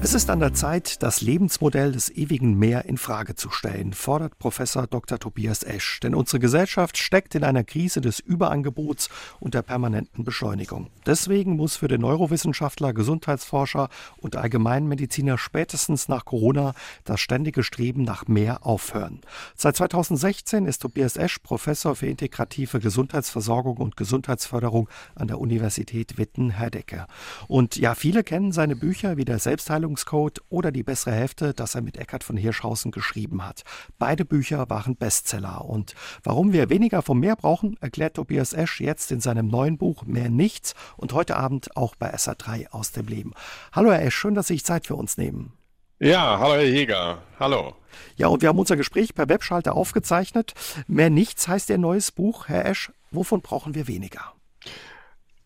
Es ist an der Zeit, das Lebensmodell des ewigen Meer in Frage zu stellen, fordert Professor Dr. Tobias Esch. Denn unsere Gesellschaft steckt in einer Krise des Überangebots und der permanenten Beschleunigung. Deswegen muss für den Neurowissenschaftler, Gesundheitsforscher und Allgemeinmediziner spätestens nach Corona das ständige Streben nach mehr aufhören. Seit 2016 ist Tobias Esch Professor für integrative Gesundheitsversorgung und Gesundheitsförderung an der Universität Witten-Herdecke. Und ja, viele kennen seine Bücher wie der Selbstheilung Ernährungscode oder Die bessere Hälfte, das er mit Eckhard von Hirschhausen geschrieben hat. Beide Bücher waren Bestseller. Und warum wir weniger vom Meer brauchen, erklärt Tobias Esch jetzt in seinem neuen Buch Mehr Nichts und heute Abend auch bei SA3 aus dem Leben. Hallo Herr Esch, schön, dass Sie sich Zeit für uns nehmen. Ja, hallo Herr Jäger. Hallo. Ja, und wir haben unser Gespräch per Webschalter aufgezeichnet. Mehr Nichts heißt Ihr neues Buch. Herr Esch, wovon brauchen wir weniger?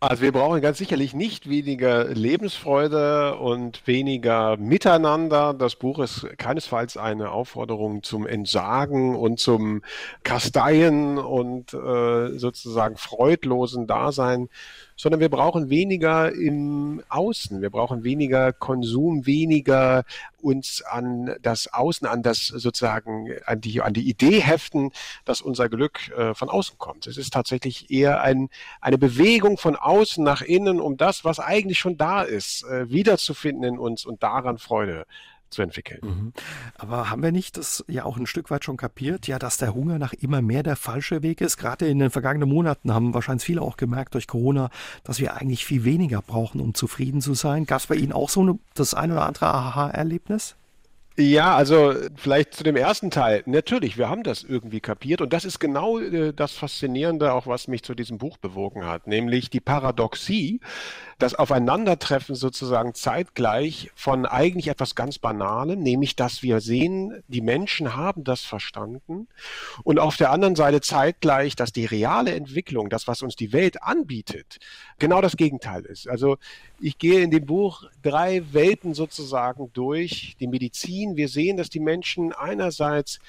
Also wir brauchen ganz sicherlich nicht weniger Lebensfreude und weniger Miteinander. Das Buch ist keinesfalls eine Aufforderung zum Entsagen und zum Kasteien und äh, sozusagen freudlosen Dasein, sondern wir brauchen weniger im Außen, wir brauchen weniger Konsum, weniger uns an das Außen, an das sozusagen, an die, an die Idee heften, dass unser Glück äh, von außen kommt. Es ist tatsächlich eher ein, eine Bewegung von außen nach innen, um das, was eigentlich schon da ist, äh, wiederzufinden in uns und daran Freude zu entwickeln. Mhm. Aber haben wir nicht das ja auch ein Stück weit schon kapiert, ja, dass der Hunger nach immer mehr der falsche Weg ist? Gerade in den vergangenen Monaten haben wahrscheinlich viele auch gemerkt durch Corona, dass wir eigentlich viel weniger brauchen, um zufrieden zu sein. Gab es bei Ihnen auch so eine, das ein oder andere Aha-Erlebnis? Ja, also vielleicht zu dem ersten Teil. Natürlich, wir haben das irgendwie kapiert und das ist genau äh, das Faszinierende, auch was mich zu diesem Buch bewogen hat, nämlich die Paradoxie, das Aufeinandertreffen sozusagen zeitgleich von eigentlich etwas ganz Banalem, nämlich dass wir sehen, die Menschen haben das verstanden und auf der anderen Seite zeitgleich, dass die reale Entwicklung, das, was uns die Welt anbietet, genau das Gegenteil ist. Also ich gehe in dem Buch drei Welten sozusagen durch, die Medizin. Wir sehen, dass die Menschen einerseits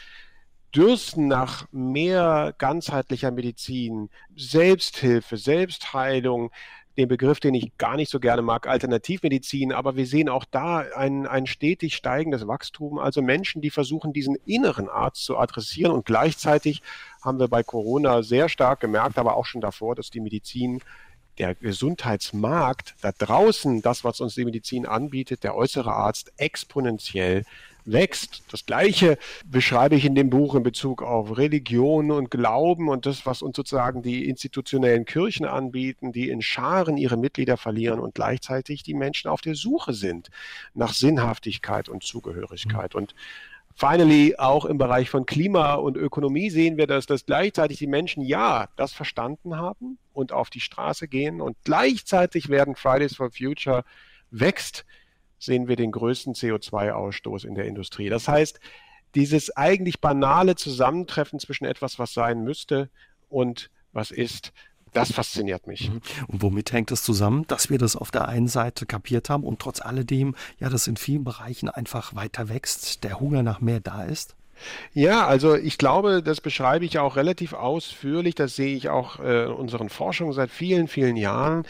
dürsten nach mehr ganzheitlicher Medizin, Selbsthilfe, Selbstheilung, den Begriff, den ich gar nicht so gerne mag, Alternativmedizin, aber wir sehen auch da ein, ein stetig steigendes Wachstum, also Menschen, die versuchen, diesen inneren Arzt zu adressieren. Und gleichzeitig haben wir bei Corona sehr stark gemerkt, aber auch schon davor, dass die Medizin der Gesundheitsmarkt da draußen, das, was uns die Medizin anbietet, der äußere Arzt exponentiell wächst. Das Gleiche beschreibe ich in dem Buch in Bezug auf Religion und Glauben und das, was uns sozusagen die institutionellen Kirchen anbieten, die in Scharen ihre Mitglieder verlieren und gleichzeitig die Menschen auf der Suche sind nach Sinnhaftigkeit und Zugehörigkeit. Und Finally, auch im Bereich von Klima und Ökonomie sehen wir, dass, dass gleichzeitig die Menschen ja das verstanden haben und auf die Straße gehen und gleichzeitig werden Fridays for Future wächst sehen wir den größten CO2-Ausstoß in der Industrie. Das heißt, dieses eigentlich banale Zusammentreffen zwischen etwas, was sein müsste und was ist, das fasziniert mich. Mhm. Und womit hängt es zusammen, dass wir das auf der einen Seite kapiert haben und trotz alledem, ja, das in vielen Bereichen einfach weiter wächst, der Hunger nach mehr da ist? Ja, also ich glaube, das beschreibe ich auch relativ ausführlich. Das sehe ich auch äh, in unseren Forschungen seit vielen, vielen Jahren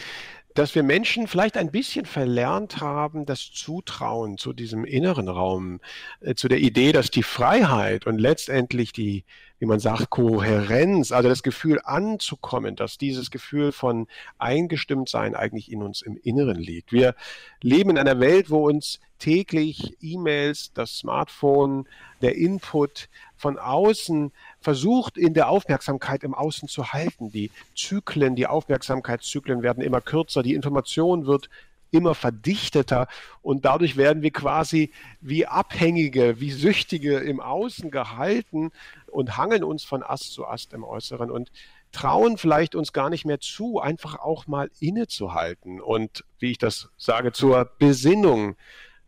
dass wir Menschen vielleicht ein bisschen verlernt haben, das Zutrauen zu diesem inneren Raum, äh, zu der Idee, dass die Freiheit und letztendlich die, wie man sagt, Kohärenz, also das Gefühl anzukommen, dass dieses Gefühl von Eingestimmtsein eigentlich in uns im Inneren liegt. Wir leben in einer Welt, wo uns täglich E-Mails, das Smartphone, der Input von außen versucht, in der Aufmerksamkeit im Außen zu halten. Die Zyklen, die Aufmerksamkeitszyklen werden immer kürzer, die Information wird immer verdichteter und dadurch werden wir quasi wie Abhängige, wie Süchtige im Außen gehalten und hangeln uns von Ast zu Ast im Äußeren und trauen vielleicht uns gar nicht mehr zu, einfach auch mal innezuhalten und, wie ich das sage, zur Besinnung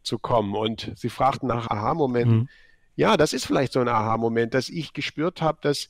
zu kommen. Und Sie fragten nach Aha-Momenten. Mhm. Ja, das ist vielleicht so ein Aha-Moment, dass ich gespürt habe, dass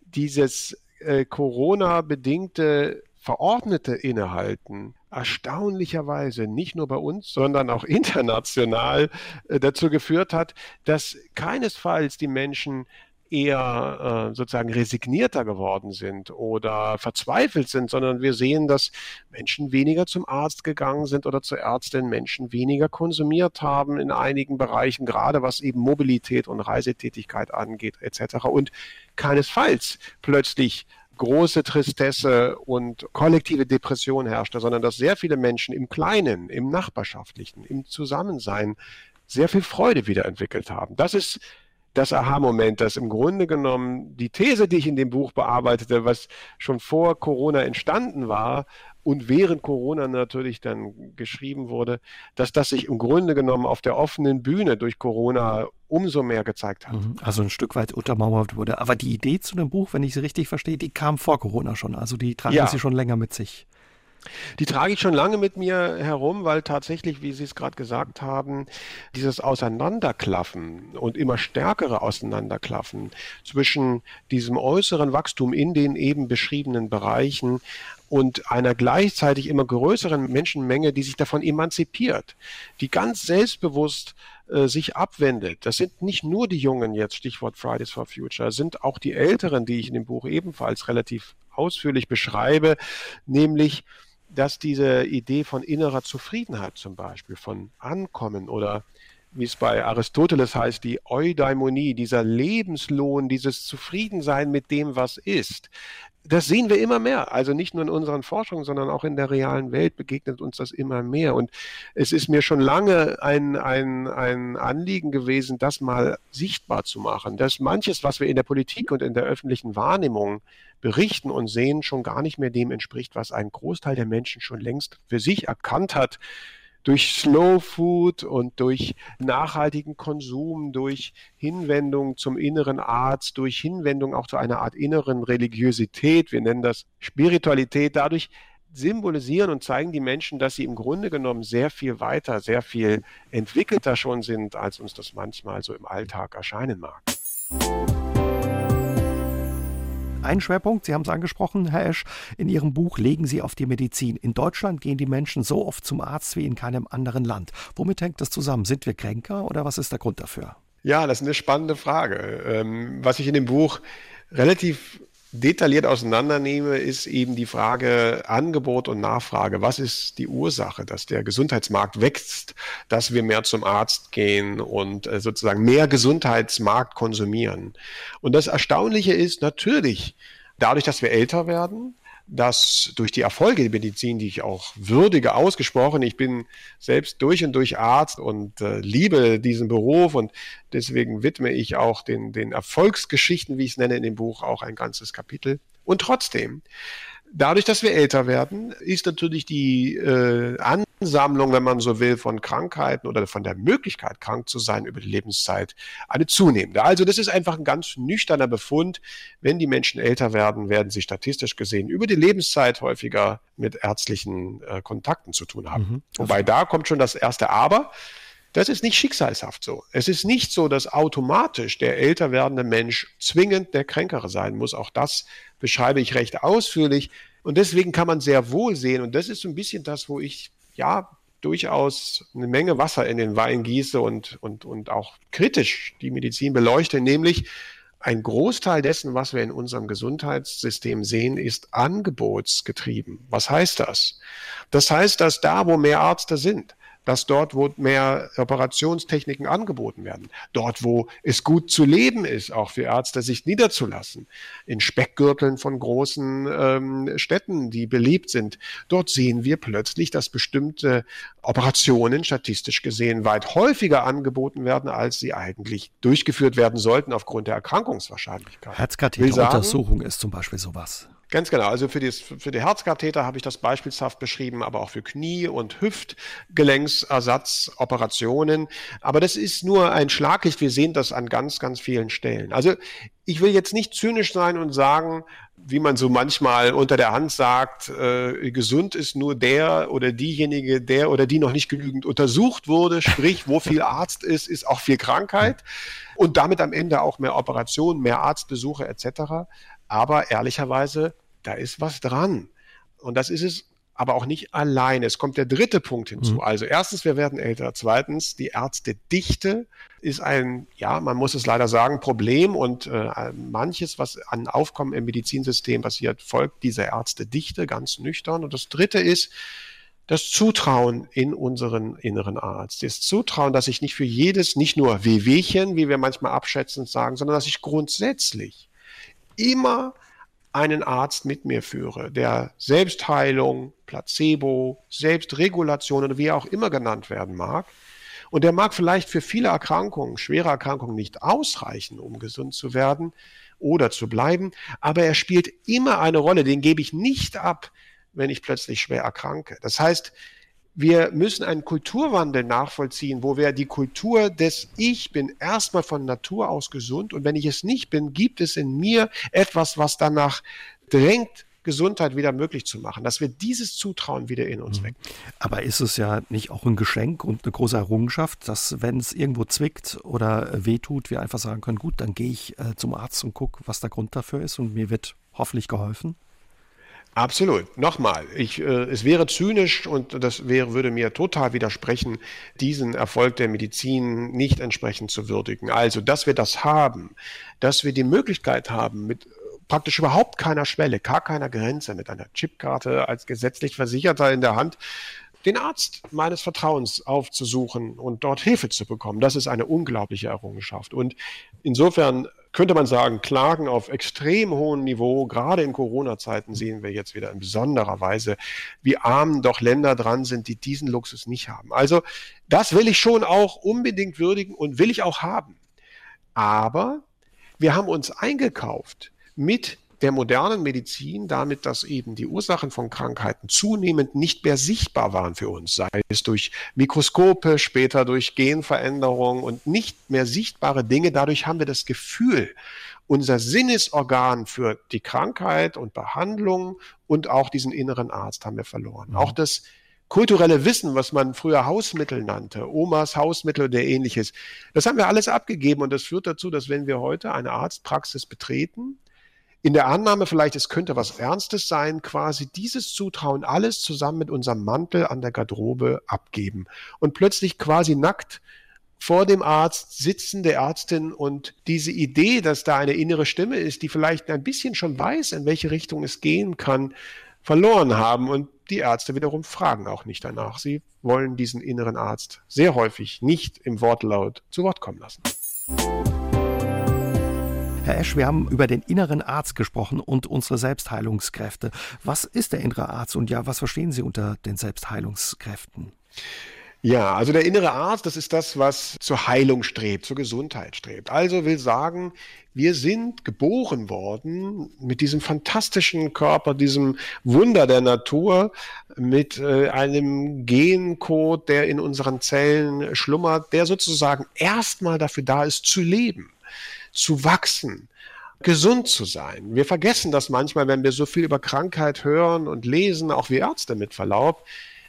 dieses äh, Corona-bedingte verordnete Innehalten erstaunlicherweise nicht nur bei uns, sondern auch international äh, dazu geführt hat, dass keinesfalls die Menschen eher äh, sozusagen resignierter geworden sind oder verzweifelt sind, sondern wir sehen, dass Menschen weniger zum Arzt gegangen sind oder zur Ärztin, Menschen weniger konsumiert haben in einigen Bereichen, gerade was eben Mobilität und Reisetätigkeit angeht etc. Und keinesfalls plötzlich große Tristesse und kollektive Depression herrschte, sondern dass sehr viele Menschen im Kleinen, im Nachbarschaftlichen, im Zusammensein sehr viel Freude wiederentwickelt haben. Das ist das Aha-Moment, dass im Grunde genommen die These, die ich in dem Buch bearbeitete, was schon vor Corona entstanden war und während Corona natürlich dann geschrieben wurde, dass das sich im Grunde genommen auf der offenen Bühne durch Corona umso mehr gezeigt hat. Mhm. Also ein Stück weit untermauert wurde. Aber die Idee zu dem Buch, wenn ich sie richtig verstehe, die kam vor Corona schon. Also die tragen ja. sie schon länger mit sich. Die trage ich schon lange mit mir herum, weil tatsächlich, wie Sie es gerade gesagt haben, dieses Auseinanderklaffen und immer stärkere Auseinanderklaffen zwischen diesem äußeren Wachstum in den eben beschriebenen Bereichen und einer gleichzeitig immer größeren Menschenmenge, die sich davon emanzipiert, die ganz selbstbewusst äh, sich abwendet. Das sind nicht nur die Jungen jetzt, Stichwort Fridays for Future, sind auch die Älteren, die ich in dem Buch ebenfalls relativ ausführlich beschreibe, nämlich dass diese Idee von innerer Zufriedenheit zum Beispiel, von Ankommen oder wie es bei Aristoteles heißt, die Eudaimonie, dieser Lebenslohn, dieses Zufriedensein mit dem, was ist, das sehen wir immer mehr. Also nicht nur in unseren Forschungen, sondern auch in der realen Welt begegnet uns das immer mehr. Und es ist mir schon lange ein, ein, ein Anliegen gewesen, das mal sichtbar zu machen, dass manches, was wir in der Politik und in der öffentlichen Wahrnehmung berichten und sehen, schon gar nicht mehr dem entspricht, was ein Großteil der Menschen schon längst für sich erkannt hat, durch Slow Food und durch nachhaltigen Konsum, durch Hinwendung zum inneren Arzt, durch Hinwendung auch zu einer Art inneren Religiosität, wir nennen das Spiritualität, dadurch symbolisieren und zeigen die Menschen, dass sie im Grunde genommen sehr viel weiter, sehr viel entwickelter schon sind, als uns das manchmal so im Alltag erscheinen mag. Ein Schwerpunkt, Sie haben es angesprochen, Herr Esch, in Ihrem Buch legen Sie auf die Medizin. In Deutschland gehen die Menschen so oft zum Arzt wie in keinem anderen Land. Womit hängt das zusammen? Sind wir kränker oder was ist der Grund dafür? Ja, das ist eine spannende Frage. Ähm, was ich in dem Buch relativ detailliert auseinandernehme, ist eben die Frage Angebot und Nachfrage. Was ist die Ursache, dass der Gesundheitsmarkt wächst, dass wir mehr zum Arzt gehen und äh, sozusagen mehr Gesundheitsmarkt konsumieren? Und das Erstaunliche ist natürlich, dadurch, dass wir älter werden, dass durch die Erfolge der Medizin, die ich auch würdige, ausgesprochen, ich bin selbst durch und durch Arzt und äh, liebe diesen Beruf und deswegen widme ich auch den, den Erfolgsgeschichten, wie ich es nenne, in dem Buch auch ein ganzes Kapitel. Und trotzdem Dadurch, dass wir älter werden, ist natürlich die äh, Ansammlung, wenn man so will, von Krankheiten oder von der Möglichkeit, krank zu sein über die Lebenszeit eine zunehmende. Also das ist einfach ein ganz nüchterner Befund. Wenn die Menschen älter werden, werden sie statistisch gesehen über die Lebenszeit häufiger mit ärztlichen äh, Kontakten zu tun haben. Mhm. Wobei da kommt schon das erste Aber. Das ist nicht schicksalshaft so. Es ist nicht so, dass automatisch der älter werdende Mensch zwingend der Kränkere sein muss. Auch das beschreibe ich recht ausführlich. Und deswegen kann man sehr wohl sehen, und das ist so ein bisschen das, wo ich ja durchaus eine Menge Wasser in den Wein gieße und, und, und auch kritisch die Medizin beleuchte, nämlich ein Großteil dessen, was wir in unserem Gesundheitssystem sehen, ist angebotsgetrieben. Was heißt das? Das heißt, dass da, wo mehr Ärzte sind, dass dort, wo mehr Operationstechniken angeboten werden, dort, wo es gut zu leben ist, auch für Ärzte sich niederzulassen, in Speckgürteln von großen ähm, Städten, die beliebt sind, dort sehen wir plötzlich, dass bestimmte Operationen statistisch gesehen weit häufiger angeboten werden, als sie eigentlich durchgeführt werden sollten aufgrund der Erkrankungswahrscheinlichkeit. Herzkatheteruntersuchung ist zum Beispiel sowas. Ganz genau. Also für, die, für die Herzkatheter habe ich das beispielshaft beschrieben, aber auch für Knie- und Hüftgelenksersatzoperationen. Aber das ist nur ein Schlaglicht. Wir sehen das an ganz, ganz vielen Stellen. Also ich will jetzt nicht zynisch sein und sagen, wie man so manchmal unter der Hand sagt, äh, gesund ist nur der oder diejenige, der oder die noch nicht genügend untersucht wurde. Sprich, wo viel Arzt ist, ist auch viel Krankheit und damit am Ende auch mehr Operationen, mehr Arztbesuche etc. Aber ehrlicherweise, da ist was dran. Und das ist es aber auch nicht alleine. Es kommt der dritte Punkt hinzu. Mhm. Also erstens, wir werden älter. Zweitens, die Ärztedichte ist ein, ja, man muss es leider sagen, Problem und äh, manches, was an Aufkommen im Medizinsystem passiert, folgt dieser Ärztedichte ganz nüchtern. Und das dritte ist, das Zutrauen in unseren inneren Arzt. Das Zutrauen, dass ich nicht für jedes, nicht nur Wehwehchen, wie wir manchmal abschätzend sagen, sondern dass ich grundsätzlich immer einen Arzt mit mir führe, der Selbstheilung, Placebo, Selbstregulation oder wie er auch immer genannt werden mag. Und der mag vielleicht für viele Erkrankungen, schwere Erkrankungen nicht ausreichen, um gesund zu werden oder zu bleiben, aber er spielt immer eine Rolle, den gebe ich nicht ab, wenn ich plötzlich schwer erkranke. Das heißt, wir müssen einen Kulturwandel nachvollziehen, wo wir die Kultur des Ich bin erstmal von Natur aus gesund und wenn ich es nicht bin, gibt es in mir etwas, was danach drängt, Gesundheit wieder möglich zu machen, dass wir dieses Zutrauen wieder in uns mhm. wecken. Aber ist es ja nicht auch ein Geschenk und eine große Errungenschaft, dass wenn es irgendwo zwickt oder wehtut, wir einfach sagen können, gut, dann gehe ich äh, zum Arzt und gucke, was der Grund dafür ist und mir wird hoffentlich geholfen? Absolut. Nochmal, ich, äh, es wäre zynisch und das wäre, würde mir total widersprechen, diesen Erfolg der Medizin nicht entsprechend zu würdigen. Also, dass wir das haben, dass wir die Möglichkeit haben, mit praktisch überhaupt keiner Schwelle, gar keiner Grenze, mit einer Chipkarte als gesetzlich Versicherter in der Hand, den Arzt meines Vertrauens aufzusuchen und dort Hilfe zu bekommen. Das ist eine unglaubliche Errungenschaft. Und insofern könnte man sagen, Klagen auf extrem hohem Niveau, gerade in Corona-Zeiten sehen wir jetzt wieder in besonderer Weise, wie arm doch Länder dran sind, die diesen Luxus nicht haben. Also das will ich schon auch unbedingt würdigen und will ich auch haben. Aber wir haben uns eingekauft mit der modernen Medizin damit, dass eben die Ursachen von Krankheiten zunehmend nicht mehr sichtbar waren für uns, sei es durch Mikroskope, später durch Genveränderungen und nicht mehr sichtbare Dinge. Dadurch haben wir das Gefühl, unser Sinnesorgan für die Krankheit und Behandlung und auch diesen inneren Arzt haben wir verloren. Mhm. Auch das kulturelle Wissen, was man früher Hausmittel nannte, Omas Hausmittel oder ähnliches, das haben wir alles abgegeben und das führt dazu, dass wenn wir heute eine Arztpraxis betreten, in der Annahme vielleicht, es könnte was Ernstes sein, quasi dieses Zutrauen alles zusammen mit unserem Mantel an der Garderobe abgeben und plötzlich quasi nackt vor dem Arzt sitzende Ärztin und diese Idee, dass da eine innere Stimme ist, die vielleicht ein bisschen schon weiß, in welche Richtung es gehen kann, verloren haben und die Ärzte wiederum fragen auch nicht danach. Sie wollen diesen inneren Arzt sehr häufig nicht im Wortlaut zu Wort kommen lassen. Herr Esch, wir haben über den inneren Arzt gesprochen und unsere Selbstheilungskräfte. Was ist der innere Arzt und ja, was verstehen Sie unter den Selbstheilungskräften? Ja, also der innere Arzt, das ist das, was zur Heilung strebt, zur Gesundheit strebt. Also will sagen, wir sind geboren worden mit diesem fantastischen Körper, diesem Wunder der Natur, mit äh, einem Gencode, der in unseren Zellen schlummert, der sozusagen erstmal dafür da ist, zu leben zu wachsen, gesund zu sein. Wir vergessen das manchmal, wenn wir so viel über Krankheit hören und lesen, auch wie Ärzte mit Verlaub,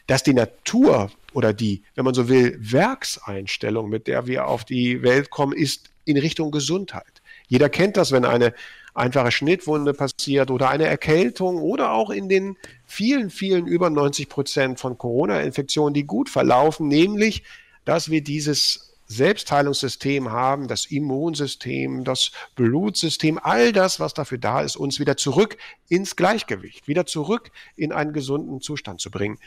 dass die Natur oder die, wenn man so will, Werkseinstellung, mit der wir auf die Welt kommen, ist in Richtung Gesundheit. Jeder kennt das, wenn eine einfache Schnittwunde passiert oder eine Erkältung oder auch in den vielen, vielen über 90 Prozent von Corona-Infektionen, die gut verlaufen, nämlich, dass wir dieses Selbstheilungssystem haben, das Immunsystem, das Blutsystem, all das, was dafür da ist, uns wieder zurück ins Gleichgewicht, wieder zurück in einen gesunden Zustand zu bringen.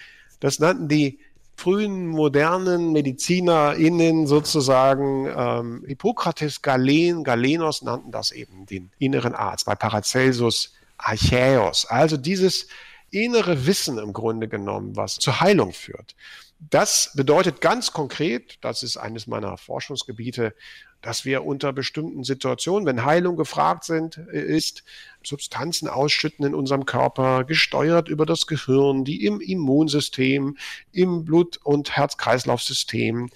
Das nannten die frühen modernen MedizinerInnen sozusagen ähm, Hippokrates, Galen, Galenos nannten das eben den inneren Arzt, bei Paracelsus Archäus. Also dieses innere Wissen im Grunde genommen, was zur Heilung führt. Das bedeutet ganz konkret, das ist eines meiner Forschungsgebiete, dass wir unter bestimmten Situationen, wenn Heilung gefragt sind, äh, ist, Substanzen ausschütten in unserem Körper, gesteuert über das Gehirn, die im Immunsystem, im Blut- und Herz-Kreislauf-System,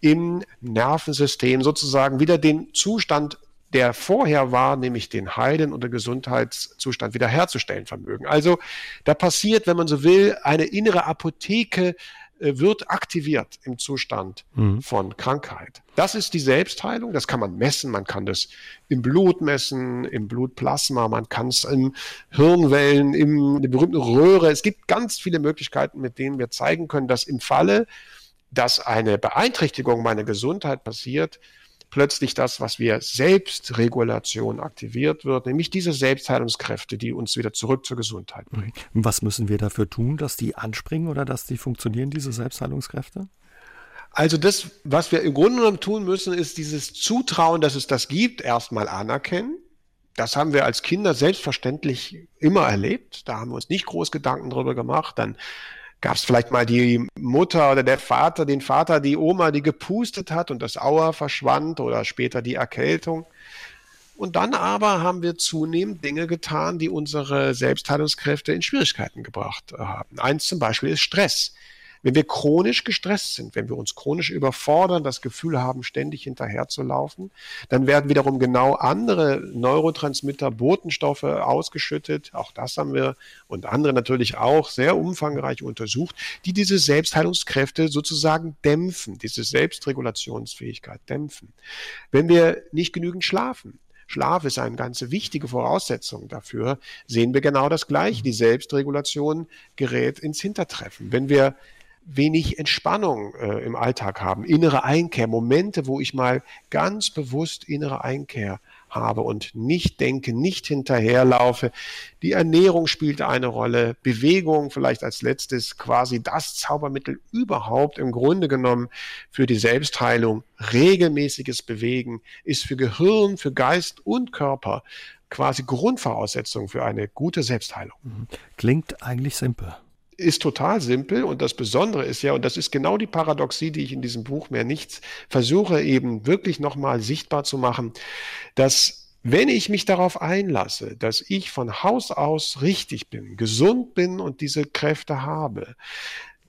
im Nervensystem sozusagen wieder den Zustand der vorher war, nämlich den Heilen- oder Gesundheitszustand wiederherzustellen vermögen. Also da passiert, wenn man so will, eine innere Apotheke wird aktiviert im Zustand mhm. von Krankheit. Das ist die Selbstheilung, das kann man messen, man kann das im Blut messen, im Blutplasma, man kann es in Hirnwellen, in der berühmten Röhre. Es gibt ganz viele Möglichkeiten, mit denen wir zeigen können, dass im Falle, dass eine Beeinträchtigung meiner Gesundheit passiert, plötzlich das, was wir Selbstregulation aktiviert wird, nämlich diese Selbstheilungskräfte, die uns wieder zurück zur Gesundheit bringen. Was müssen wir dafür tun, dass die anspringen oder dass die funktionieren, diese Selbstheilungskräfte? Also das, was wir im Grunde genommen tun müssen, ist dieses Zutrauen, dass es das gibt, erstmal anerkennen. Das haben wir als Kinder selbstverständlich immer erlebt. Da haben wir uns nicht groß Gedanken drüber gemacht. Dann gab es vielleicht mal die Mutter oder der Vater, den Vater, die Oma, die gepustet hat und das Auer verschwand oder später die Erkältung. Und dann aber haben wir zunehmend Dinge getan, die unsere Selbstheilungskräfte in Schwierigkeiten gebracht haben. Eins zum Beispiel ist Stress. Wenn wir chronisch gestresst sind, wenn wir uns chronisch überfordern, das Gefühl haben, ständig hinterherzulaufen, dann werden wiederum genau andere Neurotransmitter, Botenstoffe ausgeschüttet. Auch das haben wir und andere natürlich auch sehr umfangreich untersucht, die diese Selbstheilungskräfte sozusagen dämpfen, diese Selbstregulationsfähigkeit dämpfen. Wenn wir nicht genügend schlafen, Schlaf ist eine ganz wichtige Voraussetzung dafür, sehen wir genau das Gleiche. Die Selbstregulation gerät ins Hintertreffen. Wenn wir wenig Entspannung äh, im Alltag haben, innere Einkehr, Momente, wo ich mal ganz bewusst innere Einkehr habe und nicht denke, nicht hinterherlaufe. Die Ernährung spielt eine Rolle, Bewegung vielleicht als letztes quasi das Zaubermittel überhaupt im Grunde genommen für die Selbstheilung. Regelmäßiges Bewegen ist für Gehirn, für Geist und Körper quasi Grundvoraussetzung für eine gute Selbstheilung. Klingt eigentlich simpel ist total simpel und das Besondere ist ja, und das ist genau die Paradoxie, die ich in diesem Buch mehr nichts versuche eben wirklich nochmal sichtbar zu machen, dass wenn ich mich darauf einlasse, dass ich von Haus aus richtig bin, gesund bin und diese Kräfte habe,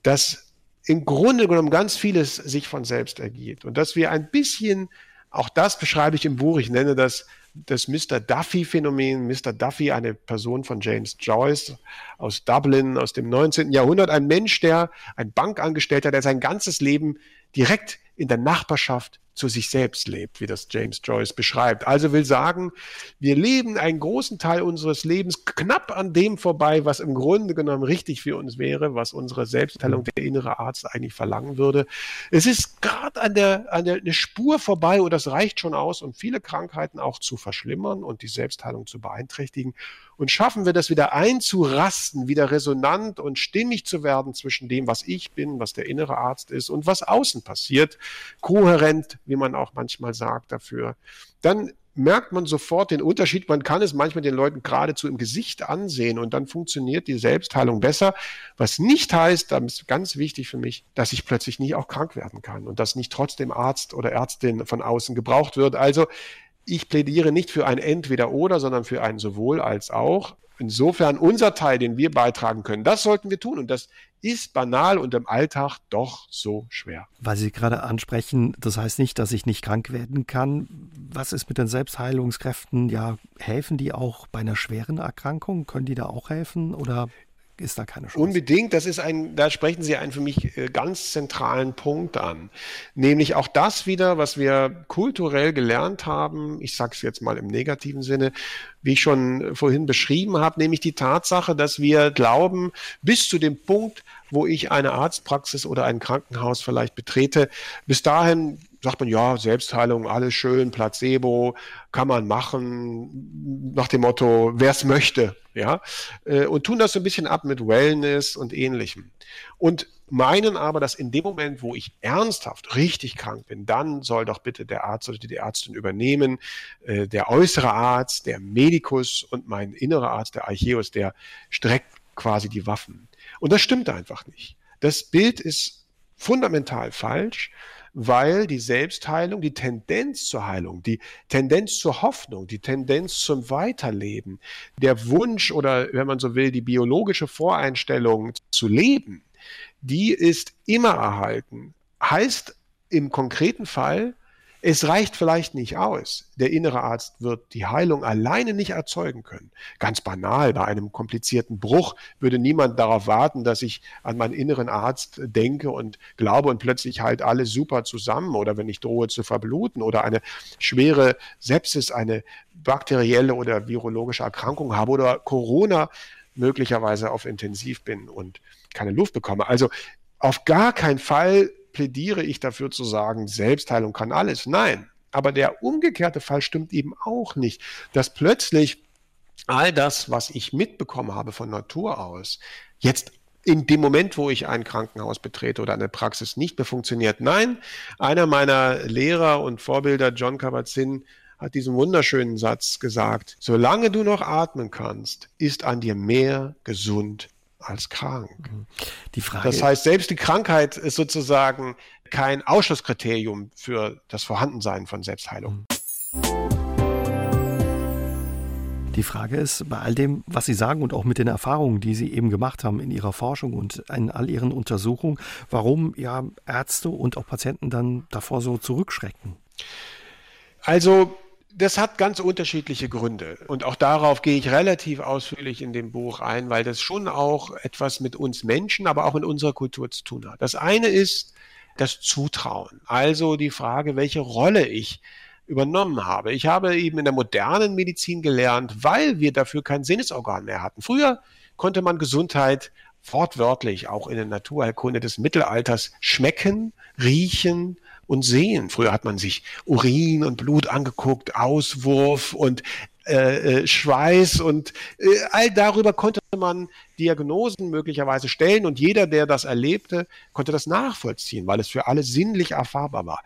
dass im Grunde genommen ganz vieles sich von selbst ergeht und dass wir ein bisschen, auch das beschreibe ich im Buch, ich nenne das das Mr. Duffy-Phänomen. Mr. Duffy, eine Person von James Joyce aus Dublin aus dem 19. Jahrhundert, ein Mensch, der, ein Bankangestellter, der sein ganzes Leben direkt in der Nachbarschaft zu sich selbst lebt, wie das James Joyce beschreibt. Also will sagen, wir leben einen großen Teil unseres Lebens knapp an dem vorbei, was im Grunde genommen richtig für uns wäre, was unsere Selbstteilung der innere Arzt eigentlich verlangen würde. Es ist gerade an der, an der eine Spur vorbei und das reicht schon aus, um viele Krankheiten auch zu verschlimmern und die Selbstheilung zu beeinträchtigen. Und schaffen wir das wieder einzurasten, wieder resonant und stimmig zu werden zwischen dem, was ich bin, was der innere Arzt ist und was außen passiert, kohärent, wie man auch manchmal sagt dafür, dann merkt man sofort den Unterschied. Man kann es manchmal den Leuten geradezu im Gesicht ansehen und dann funktioniert die Selbstheilung besser. Was nicht heißt, das ist ganz wichtig für mich, dass ich plötzlich nie auch krank werden kann und dass nicht trotzdem Arzt oder Ärztin von außen gebraucht wird. Also ich plädiere nicht für ein Entweder-Oder, sondern für ein sowohl als auch. Insofern unser Teil, den wir beitragen können, das sollten wir tun. Und das ist banal und im Alltag doch so schwer. Weil Sie gerade ansprechen, das heißt nicht, dass ich nicht krank werden kann. Was ist mit den Selbstheilungskräften? Ja, helfen die auch bei einer schweren Erkrankung? Können die da auch helfen? Oder ist da keine Chance. Unbedingt, das ist ein, da sprechen Sie einen für mich äh, ganz zentralen Punkt an. Nämlich auch das wieder, was wir kulturell gelernt haben, ich sage es jetzt mal im negativen Sinne, wie ich schon vorhin beschrieben habe, nämlich die Tatsache, dass wir glauben, bis zu dem Punkt, wo ich eine Arztpraxis oder ein Krankenhaus vielleicht betrete, bis dahin sagt man, ja, Selbstheilung, alles schön, Placebo, kann man machen, nach dem Motto, wer es möchte, ja, äh, und tun das so ein bisschen ab mit Wellness und ähnlichem. Und meinen aber, dass in dem Moment, wo ich ernsthaft richtig krank bin, dann soll doch bitte der Arzt oder die Ärztin übernehmen, äh, der äußere Arzt, der Medikus und mein innerer Arzt, der Archeus, der streckt quasi die Waffen. Und das stimmt einfach nicht. Das Bild ist fundamental falsch weil die Selbstheilung, die Tendenz zur Heilung, die Tendenz zur Hoffnung, die Tendenz zum Weiterleben, der Wunsch oder, wenn man so will, die biologische Voreinstellung zu leben, die ist immer erhalten. Heißt im konkreten Fall, Es reicht vielleicht nicht aus. Der innere Arzt wird die Heilung alleine nicht erzeugen können. Ganz banal, bei einem komplizierten Bruch würde niemand darauf warten, dass ich an meinen inneren Arzt denke und glaube und plötzlich halt alles super zusammen oder wenn ich drohe zu verbluten oder eine schwere Sepsis, eine bakterielle oder virologische Erkrankung habe oder Corona möglicherweise auf Intensiv bin und keine Luft bekomme. Also auf gar keinen Fall plädiere ich dafür zu sagen, Selbstheilung kann alles. Nein, aber der umgekehrte Fall stimmt eben auch nicht, dass plötzlich all das, was ich mitbekommen habe von Natur aus, jetzt in dem Moment, wo ich ein Krankenhaus betrete oder eine Praxis nicht mehr funktioniert. Nein, einer meiner Lehrer und Vorbilder, John Kabat-Zinn, hat diesen wunderschönen Satz gesagt, solange du noch atmen kannst, ist an dir mehr gesund als krank. Mhm. Die Frage das heißt, selbst die Krankheit ist sozusagen kein Ausschlusskriterium für das Vorhandensein von Selbstheilung. Die Frage ist, bei all dem, was Sie sagen und auch mit den Erfahrungen, die Sie eben gemacht haben in Ihrer Forschung und in all Ihren Untersuchungen, warum ja Ärzte und auch Patienten dann davor so zurückschrecken? Also das hat ganz unterschiedliche Gründe. Und auch darauf gehe ich relativ ausführlich in dem Buch ein, weil das schon auch etwas mit uns Menschen, aber auch in unserer Kultur zu tun hat. Das eine ist das Zutrauen. Also die Frage, welche Rolle ich übernommen habe. Ich habe eben in der modernen Medizin gelernt, weil wir dafür kein Sinnesorgan mehr hatten. Früher konnte man Gesundheit wortwörtlich auch in der Naturheilkunde des Mittelalters schmecken, riechen, und sehen. Früher hat man sich Urin und Blut angeguckt, Auswurf und äh, äh, Schweiß und äh, all darüber konnte man Diagnosen möglicherweise stellen und jeder, der das erlebte, konnte das nachvollziehen, weil es für alle sinnlich erfahrbar war.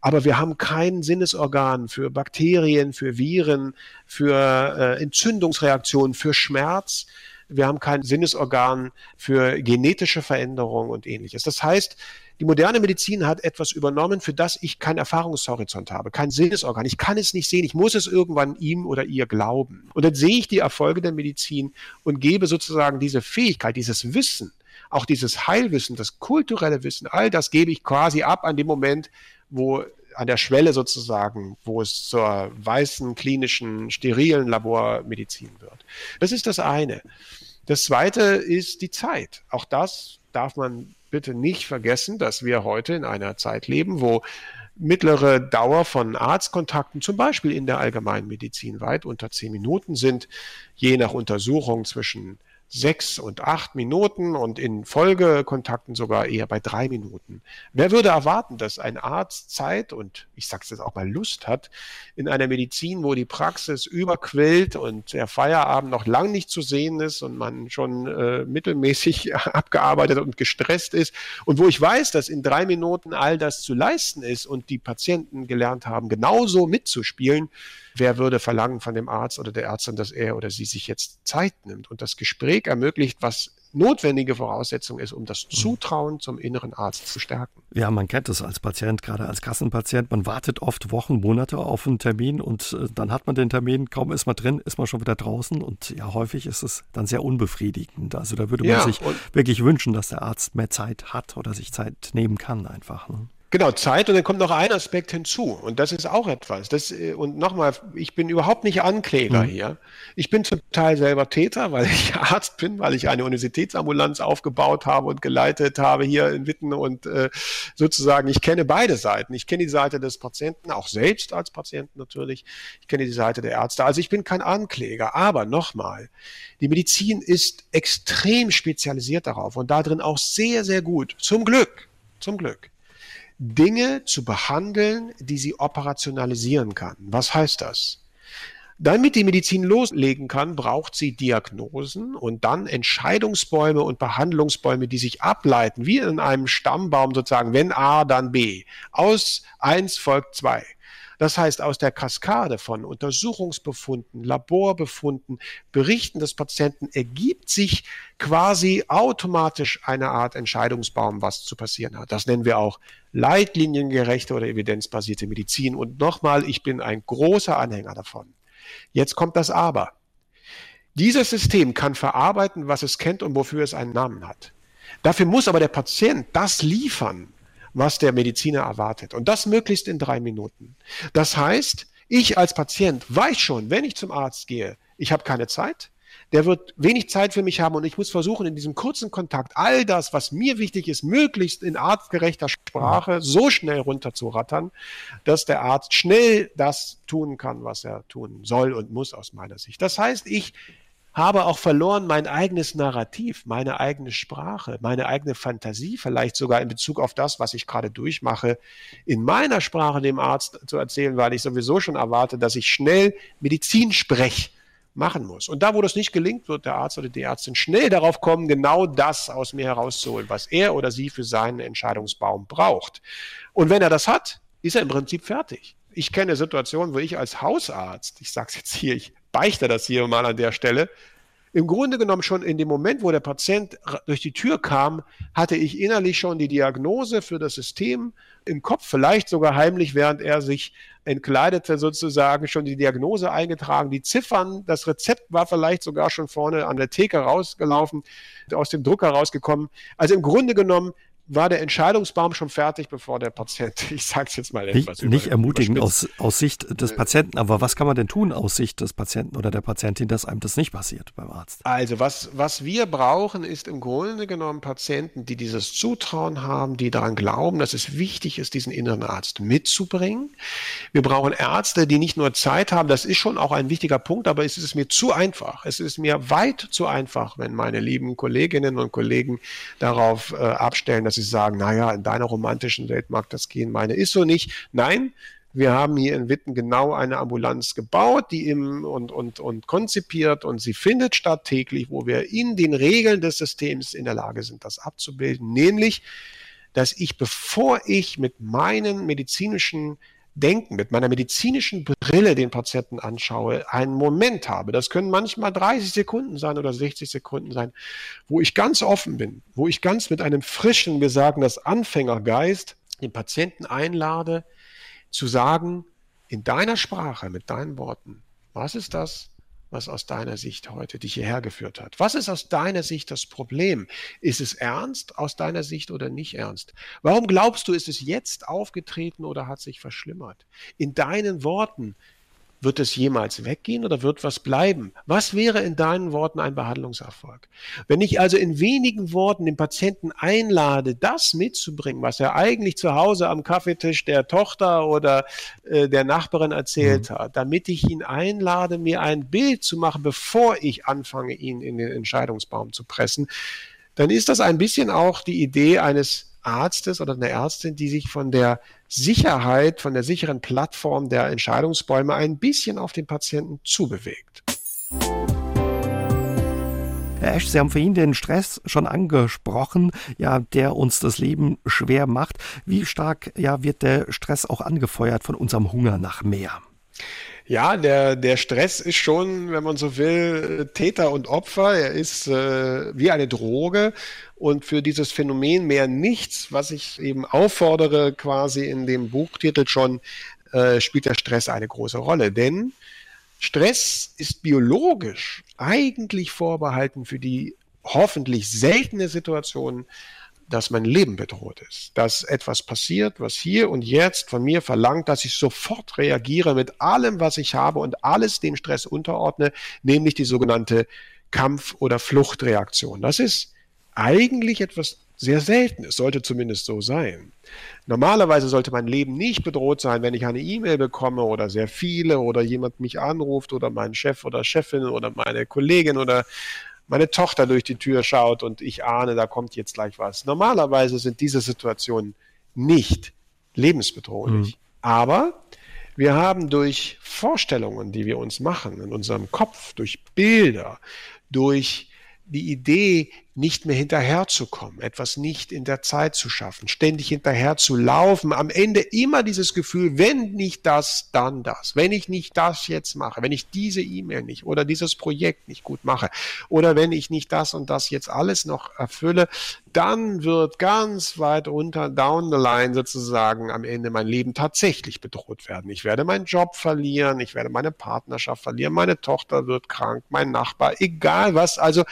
Aber wir haben kein Sinnesorgan für Bakterien, für Viren, für äh, Entzündungsreaktionen, für Schmerz. Wir haben kein Sinnesorgan für genetische Veränderungen und ähnliches. Das heißt, die moderne Medizin hat etwas übernommen, für das ich keinen Erfahrungshorizont habe, kein Sinnesorgan. Ich kann es nicht sehen. Ich muss es irgendwann ihm oder ihr glauben. Und dann sehe ich die Erfolge der Medizin und gebe sozusagen diese Fähigkeit, dieses Wissen, auch dieses Heilwissen, das kulturelle Wissen, all das gebe ich quasi ab an dem Moment, wo an der Schwelle sozusagen, wo es zur weißen, klinischen, sterilen Labormedizin wird. Das ist das eine. Das zweite ist die Zeit. Auch das darf man bitte nicht vergessen, dass wir heute in einer Zeit leben, wo mittlere Dauer von Arztkontakten, zum Beispiel in der Allgemeinmedizin, weit unter zehn Minuten sind, je nach Untersuchung zwischen sechs und acht Minuten und in Folgekontakten sogar eher bei drei Minuten. Wer würde erwarten, dass ein Arzt Zeit und ich sage es jetzt auch mal Lust hat, in einer Medizin, wo die Praxis überquillt und der Feierabend noch lang nicht zu sehen ist und man schon äh, mittelmäßig abgearbeitet und gestresst ist und wo ich weiß, dass in drei Minuten all das zu leisten ist und die Patienten gelernt haben, genauso mitzuspielen, wer würde verlangen von dem Arzt oder der Ärztin, dass er oder sie sich jetzt Zeit nimmt und das Gespräch ermöglicht, was notwendige Voraussetzung ist, um das mhm. Zutrauen zum inneren Arzt zu stärken. Ja, man kennt es als Patient, gerade als Kassenpatient. Man wartet oft Wochen, Monate auf einen Termin und äh, dann hat man den Termin, kaum ist man drin, ist man schon wieder draußen und ja, häufig ist es dann sehr unbefriedigend. Also da würde man ja, sich wirklich wünschen, dass der Arzt mehr Zeit hat oder sich Zeit nehmen kann einfach. Ne? Genau, Zeit und dann kommt noch ein Aspekt hinzu und das ist auch etwas. Das, äh, und nochmal, ich bin überhaupt nicht Ankläger mhm. hier. Ich bin zum Teil selber Täter, weil ich Arzt bin, weil ich eine Universitätsambulanz aufgebaut habe und geleitet habe hier in Witten und äh, sozusagen, ich kenne beide Seiten. Ich kenne die Seite des Patienten, auch selbst als Patient natürlich. Ich kenne die Seite der Ärzte. Also ich bin kein Ankläger, aber nochmal, die Medizin ist extrem spezialisiert darauf und darin auch sehr, sehr gut. Zum Glück, zum Glück. Dinge zu behandeln, die sie operationalisieren kann. Was heißt das? Damit die Medizin loslegen kann, braucht sie Diagnosen und dann Entscheidungsbäume und Behandlungsbäume, die sich ableiten, wie in einem Stammbaum sozusagen, wenn A, dann B. Aus eins folgt zwei. Das heißt, aus der Kaskade von Untersuchungsbefunden, Laborbefunden, Berichten des Patienten ergibt sich quasi automatisch eine Art Entscheidungsbaum, was zu passieren hat. Das nennen wir auch leitliniengerechte oder evidenzbasierte Medizin. Und nochmal, ich bin ein großer Anhänger davon. Jetzt kommt das Aber. Dieses System kann verarbeiten, was es kennt und wofür es einen Namen hat. Dafür muss aber der Patient das liefern, was der Mediziner erwartet. Und das möglichst in drei Minuten. Das heißt, ich als Patient weiß schon, wenn ich zum Arzt gehe, ich habe keine Zeit, der wird wenig Zeit für mich haben und ich muss versuchen, in diesem kurzen Kontakt all das, was mir wichtig ist, möglichst in arztgerechter Sprache so schnell runterzurattern, dass der Arzt schnell das tun kann, was er tun soll und muss aus meiner Sicht. Das heißt, ich habe auch verloren mein eigenes Narrativ, meine eigene Sprache, meine eigene Fantasie, vielleicht sogar in Bezug auf das, was ich gerade durchmache, in meiner Sprache dem Arzt zu erzählen, weil ich sowieso schon erwarte, dass ich schnell Medizin spreche machen muss. Und da, wo das nicht gelingt, wird der Arzt oder die Ärztin schnell darauf kommen, genau das aus mir herauszuholen, was er oder sie für seinen Entscheidungsbaum braucht. Und wenn er das hat, ist er im Prinzip fertig. Ich kenne Situationen, wo ich als Hausarzt, ich sage es jetzt hier, ich beichte das hier mal an der Stelle, im Grunde genommen schon in dem Moment, wo der Patient durch die Tür kam, hatte ich innerlich schon die Diagnose für das System im Kopf, vielleicht sogar heimlich, während er sich entkleidete, sozusagen schon die Diagnose eingetragen, die Ziffern, das Rezept war vielleicht sogar schon vorne an der Theke rausgelaufen, aus dem Drucker rausgekommen. Also im Grunde genommen war der Entscheidungsbaum schon fertig, bevor der Patient, ich sage es jetzt mal etwas Nicht, nicht ermutigen aus, aus Sicht des Patienten, aber was kann man denn tun aus Sicht des Patienten oder der Patientin, dass einem das nicht passiert beim Arzt? Also was, was wir brauchen, ist im Grunde genommen Patienten, die dieses Zutrauen haben, die daran glauben, dass es wichtig ist, diesen inneren Arzt mitzubringen. Wir brauchen Ärzte, die nicht nur Zeit haben, das ist schon auch ein wichtiger Punkt, aber es ist mir zu einfach. Es ist mir weit zu einfach, wenn meine lieben Kolleginnen und Kollegen darauf äh, abstellen, dass sie sagen, naja, in deiner romantischen Welt mag das gehen, meine ist so nicht. Nein, wir haben hier in Witten genau eine Ambulanz gebaut, die im und, und, und konzipiert und sie findet statt täglich, wo wir in den Regeln des Systems in der Lage sind, das abzubilden, nämlich, dass ich, bevor ich mit meinen medizinischen Denken, mit meiner medizinischen Brille den Patienten anschaue, einen Moment habe, das können manchmal 30 Sekunden sein oder 60 Sekunden sein, wo ich ganz offen bin, wo ich ganz mit einem frischen, wir sagen das Anfängergeist, den Patienten einlade, zu sagen, in deiner Sprache, mit deinen Worten, was ist das, was aus deiner Sicht heute dich hierher geführt hat? Was ist aus deiner Sicht das Problem? Ist es ernst aus deiner Sicht oder nicht ernst? Warum glaubst du, ist es jetzt aufgetreten oder hat sich verschlimmert? In deinen Worten, wird es jemals weggehen oder wird was bleiben? Was wäre in deinen Worten ein Behandlungserfolg? Wenn ich also in wenigen Worten den Patienten einlade, das mitzubringen, was er eigentlich zu Hause am Kaffeetisch der Tochter oder äh, der Nachbarin erzählt mhm. hat, damit ich ihn einlade, mir ein Bild zu machen, bevor ich anfange, ihn in den Entscheidungsbaum zu pressen, dann ist das ein bisschen auch die Idee eines Arztes oder einer Ärztin, die sich von der Sicherheit, von der sicheren Plattform der Entscheidungsbäume ein bisschen auf den Patienten zubewegt. Herr Esch, Sie haben vorhin den Stress schon angesprochen, ja, der uns das Leben schwer macht. Wie stark ja, wird der Stress auch angefeuert von unserem Hunger nach mehr? Ja, der, der Stress ist schon, wenn man so will, Täter und Opfer. Er ist äh, wie eine Droge. Und für dieses Phänomen mehr nichts, was ich eben auffordere, quasi in dem Buchtitel schon, äh, spielt der Stress eine große Rolle. Denn Stress ist biologisch eigentlich vorbehalten für die hoffentlich seltene Situation, dass mein Leben bedroht ist, dass etwas passiert, was hier und jetzt von mir verlangt, dass ich sofort reagiere mit allem, was ich habe und alles dem Stress unterordne, nämlich die sogenannte Kampf- oder Fluchtreaktion. Das ist eigentlich etwas sehr Seltenes, sollte zumindest so sein. Normalerweise sollte mein Leben nicht bedroht sein, wenn ich eine E-Mail bekomme oder sehr viele oder jemand mich anruft oder mein Chef oder Chefin oder meine Kollegin oder meine Tochter durch die Tür schaut und ich ahne, da kommt jetzt gleich was. Normalerweise sind diese Situationen nicht lebensbedrohlich. Mhm. Aber wir haben durch Vorstellungen, die wir uns machen in unserem Kopf, durch Bilder, durch die Idee, nicht mehr hinterherzukommen, etwas nicht in der Zeit zu schaffen, ständig hinterher zu laufen, am Ende immer dieses Gefühl, wenn nicht das, dann das, wenn ich nicht das jetzt mache, wenn ich diese E-Mail nicht oder dieses Projekt nicht gut mache oder wenn ich nicht das und das jetzt alles noch erfülle, dann wird ganz weit unter, down the line sozusagen am Ende mein Leben tatsächlich bedroht werden. Ich werde meinen Job verlieren, ich werde meine Partnerschaft verlieren, meine Tochter wird krank, mein Nachbar, egal was, also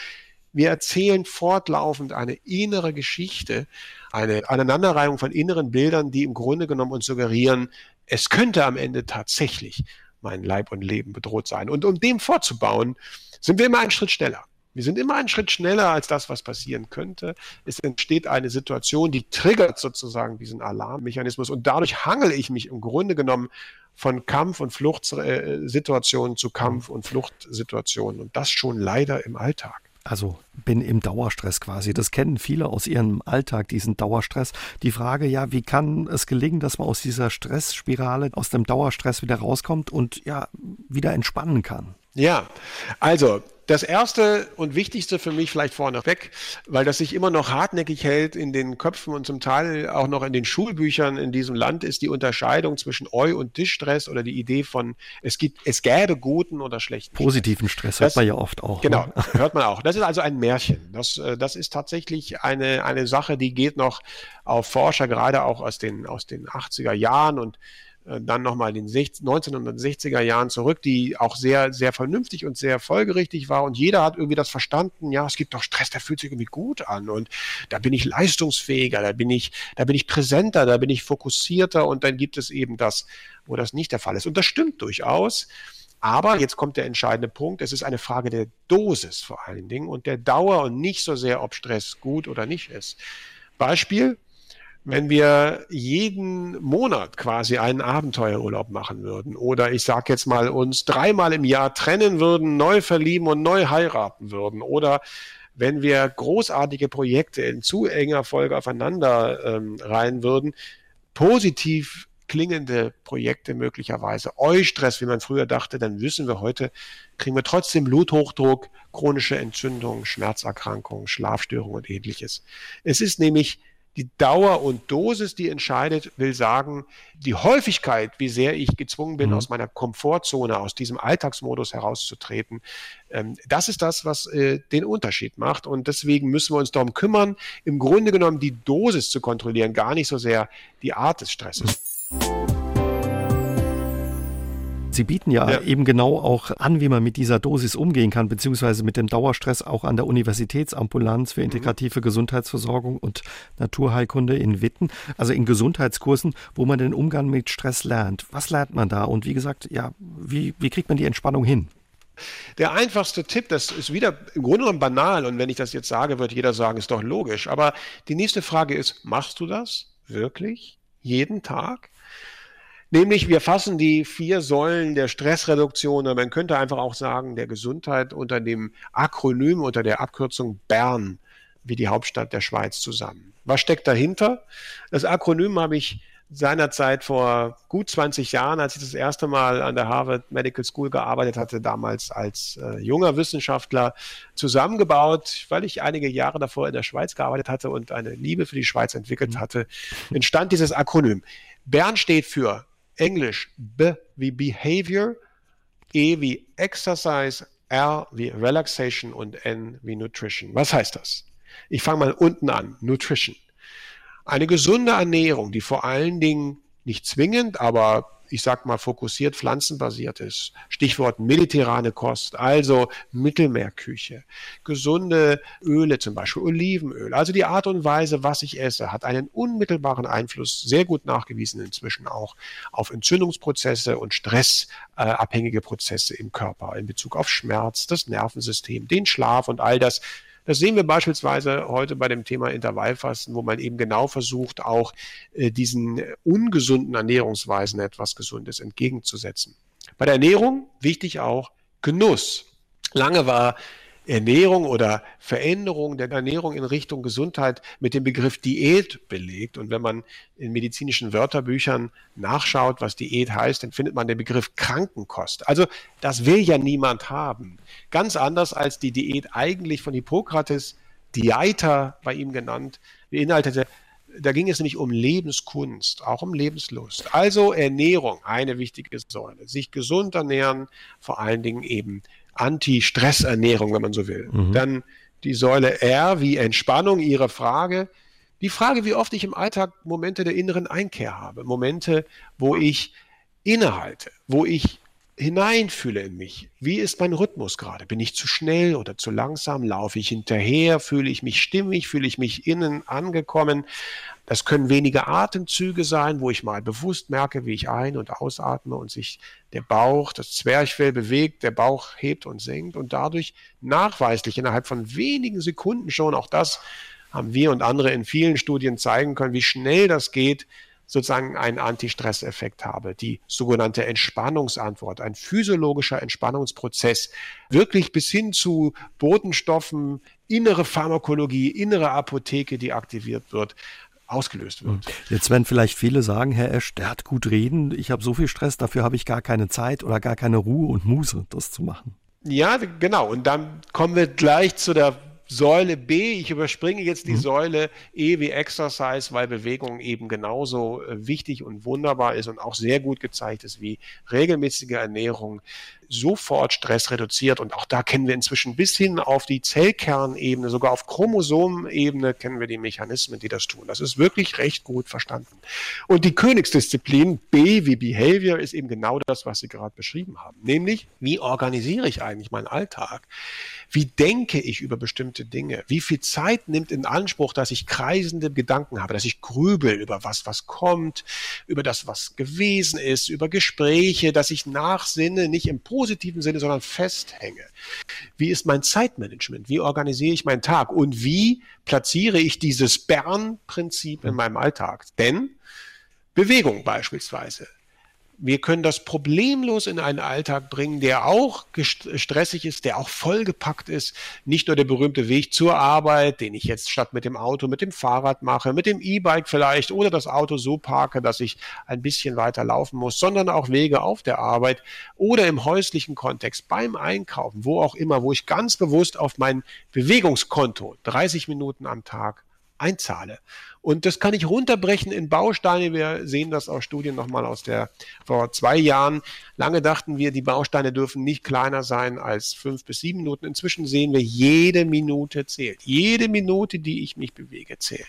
Wir erzählen fortlaufend eine innere Geschichte, eine Aneinanderreihung von inneren Bildern, die im Grunde genommen uns suggerieren, es könnte am Ende tatsächlich mein Leib und Leben bedroht sein. Und um dem vorzubauen, sind wir immer einen Schritt schneller. Wir sind immer einen Schritt schneller als das, was passieren könnte. Es entsteht eine Situation, die triggert sozusagen diesen Alarmmechanismus und dadurch hangel ich mich im Grunde genommen von Kampf- und Fluchtsituationen zu Kampf- und Fluchtsituationen und das schon leider im Alltag. Also bin im Dauerstress quasi. Das kennen viele aus ihrem Alltag, diesen Dauerstress. Die Frage, ja, wie kann es gelingen, dass man aus dieser Stressspirale, aus dem Dauerstress wieder rauskommt und ja, wieder entspannen kann? Ja, also das erste und wichtigste für mich vielleicht vorneweg, weil das sich immer noch hartnäckig hält in den Köpfen und zum Teil auch noch in den Schulbüchern in diesem Land, ist die Unterscheidung zwischen Eu- und Tischstress oder die Idee von, es gibt, es gäbe guten oder schlechten Positiven Stress, Stress hört man ja oft auch. Genau, ne? hört man auch. Das ist also ein Märchen. Das, äh, das ist tatsächlich eine, eine Sache, die geht noch auf Forscher, gerade auch aus den, aus den 80er Jahren und dann nochmal in den 1960er Jahren zurück, die auch sehr, sehr vernünftig und sehr folgerichtig war. Und jeder hat irgendwie das verstanden, ja, es gibt doch Stress, der fühlt sich irgendwie gut an. Und da bin ich leistungsfähiger, da bin ich, da bin ich präsenter, da bin ich fokussierter. Und dann gibt es eben das, wo das nicht der Fall ist. Und das stimmt durchaus. Aber jetzt kommt der entscheidende Punkt. Es ist eine Frage der Dosis vor allen Dingen und der Dauer und nicht so sehr, ob Stress gut oder nicht ist. Beispiel, wenn wir jeden Monat quasi einen Abenteuerurlaub machen würden oder ich sage jetzt mal uns dreimal im Jahr trennen würden, neu verlieben und neu heiraten würden oder wenn wir großartige Projekte in zu enger Folge aufeinander ähm, reihen würden, positiv klingende Projekte möglicherweise, Eustress, wie man früher dachte, dann wissen wir heute, kriegen wir trotzdem Bluthochdruck, chronische Entzündungen, Schmerzerkrankungen, Schlafstörungen und ähnliches. Es ist nämlich die Dauer und Dosis, die entscheidet, will sagen, die Häufigkeit, wie sehr ich gezwungen bin, mhm. aus meiner Komfortzone, aus diesem Alltagsmodus herauszutreten, ähm, das ist das, was äh, den Unterschied macht. Und deswegen müssen wir uns darum kümmern, im Grunde genommen die Dosis zu kontrollieren, gar nicht so sehr die Art des Stresses. Sie bieten ja, ja, eben genau auch an, wie man mit dieser Dosis umgehen kann, beziehungsweise mit dem Dauerstress auch an der Universitätsambulanz für mhm. integrative mhm. Gesundheitsversorgung und Naturheilkunde in Witten, also in Gesundheitskursen, wo man den Umgang mit Stress lernt. Was lernt man da? Und wie gesagt, ja, wie, wie kriegt man die Entspannung hin? Der einfachste Tipp, das ist wieder im Grunde genommen banal und wenn ich das jetzt sage, wird jeder sagen, ist doch logisch. Aber die nächste Frage ist, machst du das wirklich jeden Tag? Nämlich, wir fassen die vier Säulen der Stressreduktion, man könnte einfach auch sagen, der Gesundheit unter dem Akronym, unter der Abkürzung Bern, wie die Hauptstadt der Schweiz zusammen. Was steckt dahinter? Das Akronym habe ich seinerzeit vor gut 20 Jahren, als ich das erste Mal an der Harvard Medical School gearbeitet hatte, damals als äh, junger Wissenschaftler zusammengebaut, weil ich einige Jahre davor in der Schweiz gearbeitet hatte und eine Liebe für die Schweiz entwickelt mhm. hatte, entstand dieses Akronym. Bern steht für Englisch B wie Behavior, E wie Exercise, R wie Relaxation und N wie Nutrition. Was heißt das? Ich fange mal unten an. Nutrition. Eine gesunde Ernährung, die vor allen Dingen nicht zwingend, aber ich sag mal, fokussiert pflanzenbasiert ist. Stichwort mediterrane Kost, also Mittelmeerküche, gesunde Öle, zum Beispiel Olivenöl. Also die Art und Weise, was ich esse, hat einen unmittelbaren Einfluss, sehr gut nachgewiesen inzwischen auch, auf Entzündungsprozesse und stressabhängige Prozesse im Körper in Bezug auf Schmerz, das Nervensystem, den Schlaf und all das das sehen wir beispielsweise heute bei dem Thema Intervallfasten, wo man eben genau versucht, auch äh, diesen ungesunden Ernährungsweisen etwas Gesundes entgegenzusetzen. Bei der Ernährung wichtig auch Genuss. Lange war Ernährung oder Veränderung der Ernährung in Richtung Gesundheit mit dem Begriff Diät belegt. Und wenn man in medizinischen Wörterbüchern nachschaut, was Diät heißt, dann findet man den Begriff Krankenkost. Also das will ja niemand haben. Ganz anders als die Diät eigentlich von Hippokrates, Dieta bei ihm genannt, beinhaltete da ging es nämlich um Lebenskunst, auch um Lebenslust. Also Ernährung, eine wichtige Säule. Sich gesund ernähren, vor allen Dingen eben Anti-Stress-Ernährung, wenn man so will. Mhm. Dann die Säule R wie Entspannung, Ihre Frage. Die Frage, wie oft ich im Alltag Momente der inneren Einkehr habe. Momente, wo ich innehalte, wo ich hineinfühle in mich. Wie ist mein Rhythmus gerade? Bin ich zu schnell oder zu langsam? Laufe ich hinterher? Fühle ich mich stimmig? Fühle ich mich innen angekommen? Das können wenige Atemzüge sein, wo ich mal bewusst merke, wie ich ein- und ausatme und sich der Bauch, das Zwerchfell bewegt, der Bauch hebt und senkt und dadurch nachweislich innerhalb von wenigen Sekunden schon, auch das haben wir und andere in vielen Studien zeigen können, wie schnell das geht, sozusagen einen Anti-Stress-Effekt habe. Die sogenannte Entspannungsantwort, ein physiologischer Entspannungsprozess, wirklich bis hin zu Botenstoffen, innere Pharmakologie, innere Apotheke, die aktiviert wird ausgelöst wird. Jetzt werden vielleicht viele sagen, Herr Esch, der hat gut reden, ich habe so viel Stress, dafür habe ich gar keine Zeit oder gar keine Ruhe und Muße, das zu machen. Ja, genau. Und dann kommen wir gleich zu der Säule B, ich überspringe jetzt die mhm. Säule E wie Exercise, weil Bewegung eben genauso äh, wichtig und wunderbar ist und auch sehr gut gezeigt ist wie regelmäßige Ernährung, sofort Stress reduziert. Und auch da kennen wir inzwischen bis hin auf die Zellkernebene, sogar auf Chromosomenebene kennen wir die Mechanismen, die das tun. Das ist wirklich recht gut verstanden. Und die Königsdisziplin B wie Behavior ist eben genau das, was Sie gerade beschrieben haben. Nämlich, wie organisiere ich eigentlich meinen Alltag? Wie denke ich über bestimmte Dinge? Wie viel Zeit nimmt in Anspruch, dass ich kreisende Gedanken habe, dass ich grübel über was, was kommt, über das, was gewesen ist, über Gespräche, dass ich nachsinne, nicht im positiven Sinne, sondern festhänge. Wie ist mein Zeitmanagement? Wie organisiere ich meinen Tag? Und wie platziere ich dieses Bern-Prinzip in meinem Alltag? Denn Bewegung beispielsweise wir können das problemlos in einen Alltag bringen, der auch stressig ist, der auch vollgepackt ist. Nicht nur der berühmte Weg zur Arbeit, den ich jetzt statt mit dem Auto mit dem Fahrrad mache, mit dem E-Bike vielleicht oder das Auto so parke, dass ich ein bisschen weiter laufen muss, sondern auch Wege auf der Arbeit oder im häuslichen Kontext, beim Einkaufen, wo auch immer, wo ich ganz bewusst auf mein Bewegungskonto 30 Minuten am Tag einzahle. Und das kann ich runterbrechen in Bausteine. Wir sehen das aus Studien nochmal aus der vor zwei Jahren. Lange dachten wir, die Bausteine dürfen nicht kleiner sein als fünf bis sieben Minuten. Inzwischen sehen wir, jede Minute zählt. Jede Minute, die ich mich bewege, zählt.